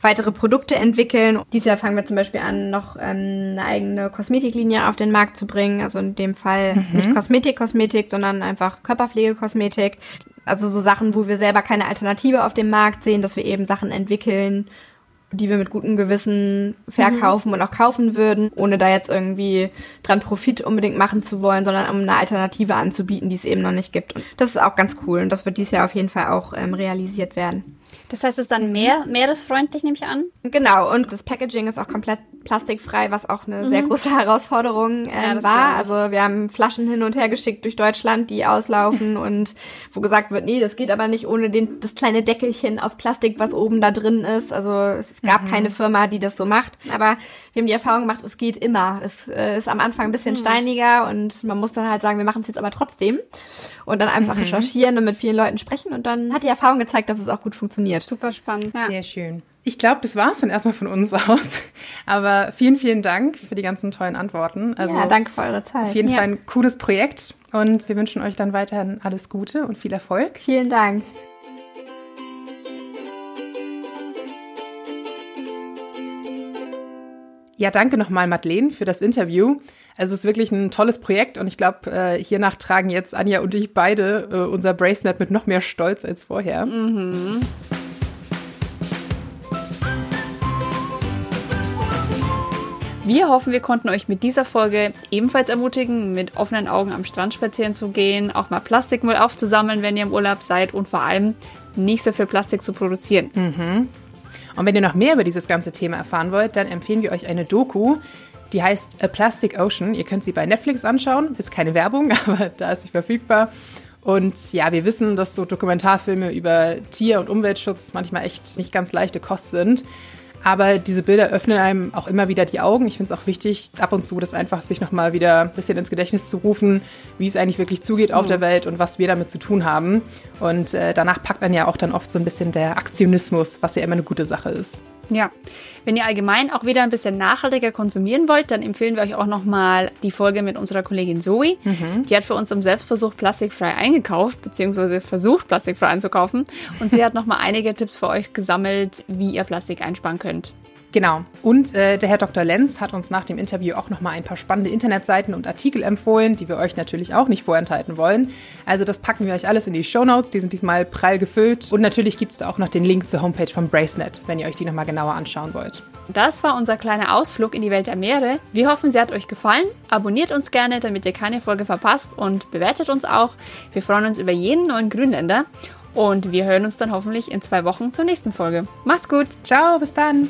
weitere Produkte entwickeln. Dieses Jahr fangen wir zum Beispiel an, noch ähm, eine eigene Kosmetiklinie auf den Markt zu bringen. Also in dem Fall mhm. nicht Kosmetik, Kosmetik, sondern einfach Körperpflegekosmetik. Also so Sachen, wo wir selber keine Alternative auf dem Markt sehen, dass wir eben Sachen entwickeln, die wir mit gutem Gewissen verkaufen mhm. und auch kaufen würden, ohne da jetzt irgendwie dran Profit unbedingt machen zu wollen, sondern um eine Alternative anzubieten, die es eben noch nicht gibt. Und das ist auch ganz cool und das wird dieses Jahr auf jeden Fall auch ähm, realisiert werden. Das heißt, es ist dann mehr meeresfreundlich, nehme ich an? Genau, und das Packaging ist auch komplett plastikfrei, was auch eine mhm. sehr große Herausforderung äh, ja, war. Also wir haben Flaschen hin und her geschickt durch Deutschland, die auslaufen und wo gesagt wird, nee, das geht aber nicht ohne den, das kleine Deckelchen aus Plastik, was oben da drin ist. Also es gab mhm. keine Firma, die das so macht. Aber wir haben die Erfahrung gemacht, es geht immer. Es äh, ist am Anfang ein bisschen mhm. steiniger und man muss dann halt sagen, wir machen es jetzt aber trotzdem. Und dann einfach mhm. recherchieren und mit vielen Leuten sprechen. Und dann hat die Erfahrung gezeigt, dass es auch gut funktioniert. Super spannend. Ja. Sehr schön. Ich glaube, das war es dann erstmal von uns aus. Aber vielen, vielen Dank für die ganzen tollen Antworten. Also ja, danke für eure Zeit. Auf jeden ja. Fall ein cooles Projekt und wir wünschen euch dann weiterhin alles Gute und viel Erfolg. Vielen Dank. Ja, danke nochmal, Madeleine, für das Interview. Also es ist wirklich ein tolles Projekt und ich glaube, äh, hiernach tragen jetzt Anja und ich beide äh, unser Bracelet mit noch mehr Stolz als vorher. Mhm. Wir hoffen, wir konnten euch mit dieser Folge ebenfalls ermutigen, mit offenen Augen am Strand spazieren zu gehen, auch mal Plastikmüll aufzusammeln, wenn ihr im Urlaub seid und vor allem nicht so viel Plastik zu produzieren. Mhm. Und wenn ihr noch mehr über dieses ganze Thema erfahren wollt, dann empfehlen wir euch eine Doku, die heißt A Plastic Ocean. Ihr könnt sie bei Netflix anschauen. Ist keine Werbung, aber da ist sie verfügbar. Und ja, wir wissen, dass so Dokumentarfilme über Tier- und Umweltschutz manchmal echt nicht ganz leichte Kost sind. Aber diese Bilder öffnen einem auch immer wieder die Augen. Ich finde es auch wichtig, ab und zu das einfach sich nochmal wieder ein bisschen ins Gedächtnis zu rufen, wie es eigentlich wirklich zugeht auf mhm. der Welt und was wir damit zu tun haben. Und äh, danach packt dann ja auch dann oft so ein bisschen der Aktionismus, was ja immer eine gute Sache ist. Ja, wenn ihr allgemein auch wieder ein bisschen nachhaltiger konsumieren wollt, dann empfehlen wir euch auch nochmal die Folge mit unserer Kollegin Zoe. Mhm. Die hat für uns im Selbstversuch plastikfrei eingekauft, beziehungsweise versucht, plastikfrei einzukaufen. Und sie hat nochmal einige Tipps für euch gesammelt, wie ihr Plastik einsparen könnt. Genau. Und äh, der Herr Dr. Lenz hat uns nach dem Interview auch noch mal ein paar spannende Internetseiten und Artikel empfohlen, die wir euch natürlich auch nicht vorenthalten wollen. Also das packen wir euch alles in die Show Notes. Die sind diesmal prall gefüllt. Und natürlich gibt es da auch noch den Link zur Homepage von Bracenet, wenn ihr euch die noch mal genauer anschauen wollt. Das war unser kleiner Ausflug in die Welt der Meere. Wir hoffen, sie hat euch gefallen. Abonniert uns gerne, damit ihr keine Folge verpasst und bewertet uns auch. Wir freuen uns über jeden neuen Grünländer. Und wir hören uns dann hoffentlich in zwei Wochen zur nächsten Folge. Macht's gut. Ciao, bis dann.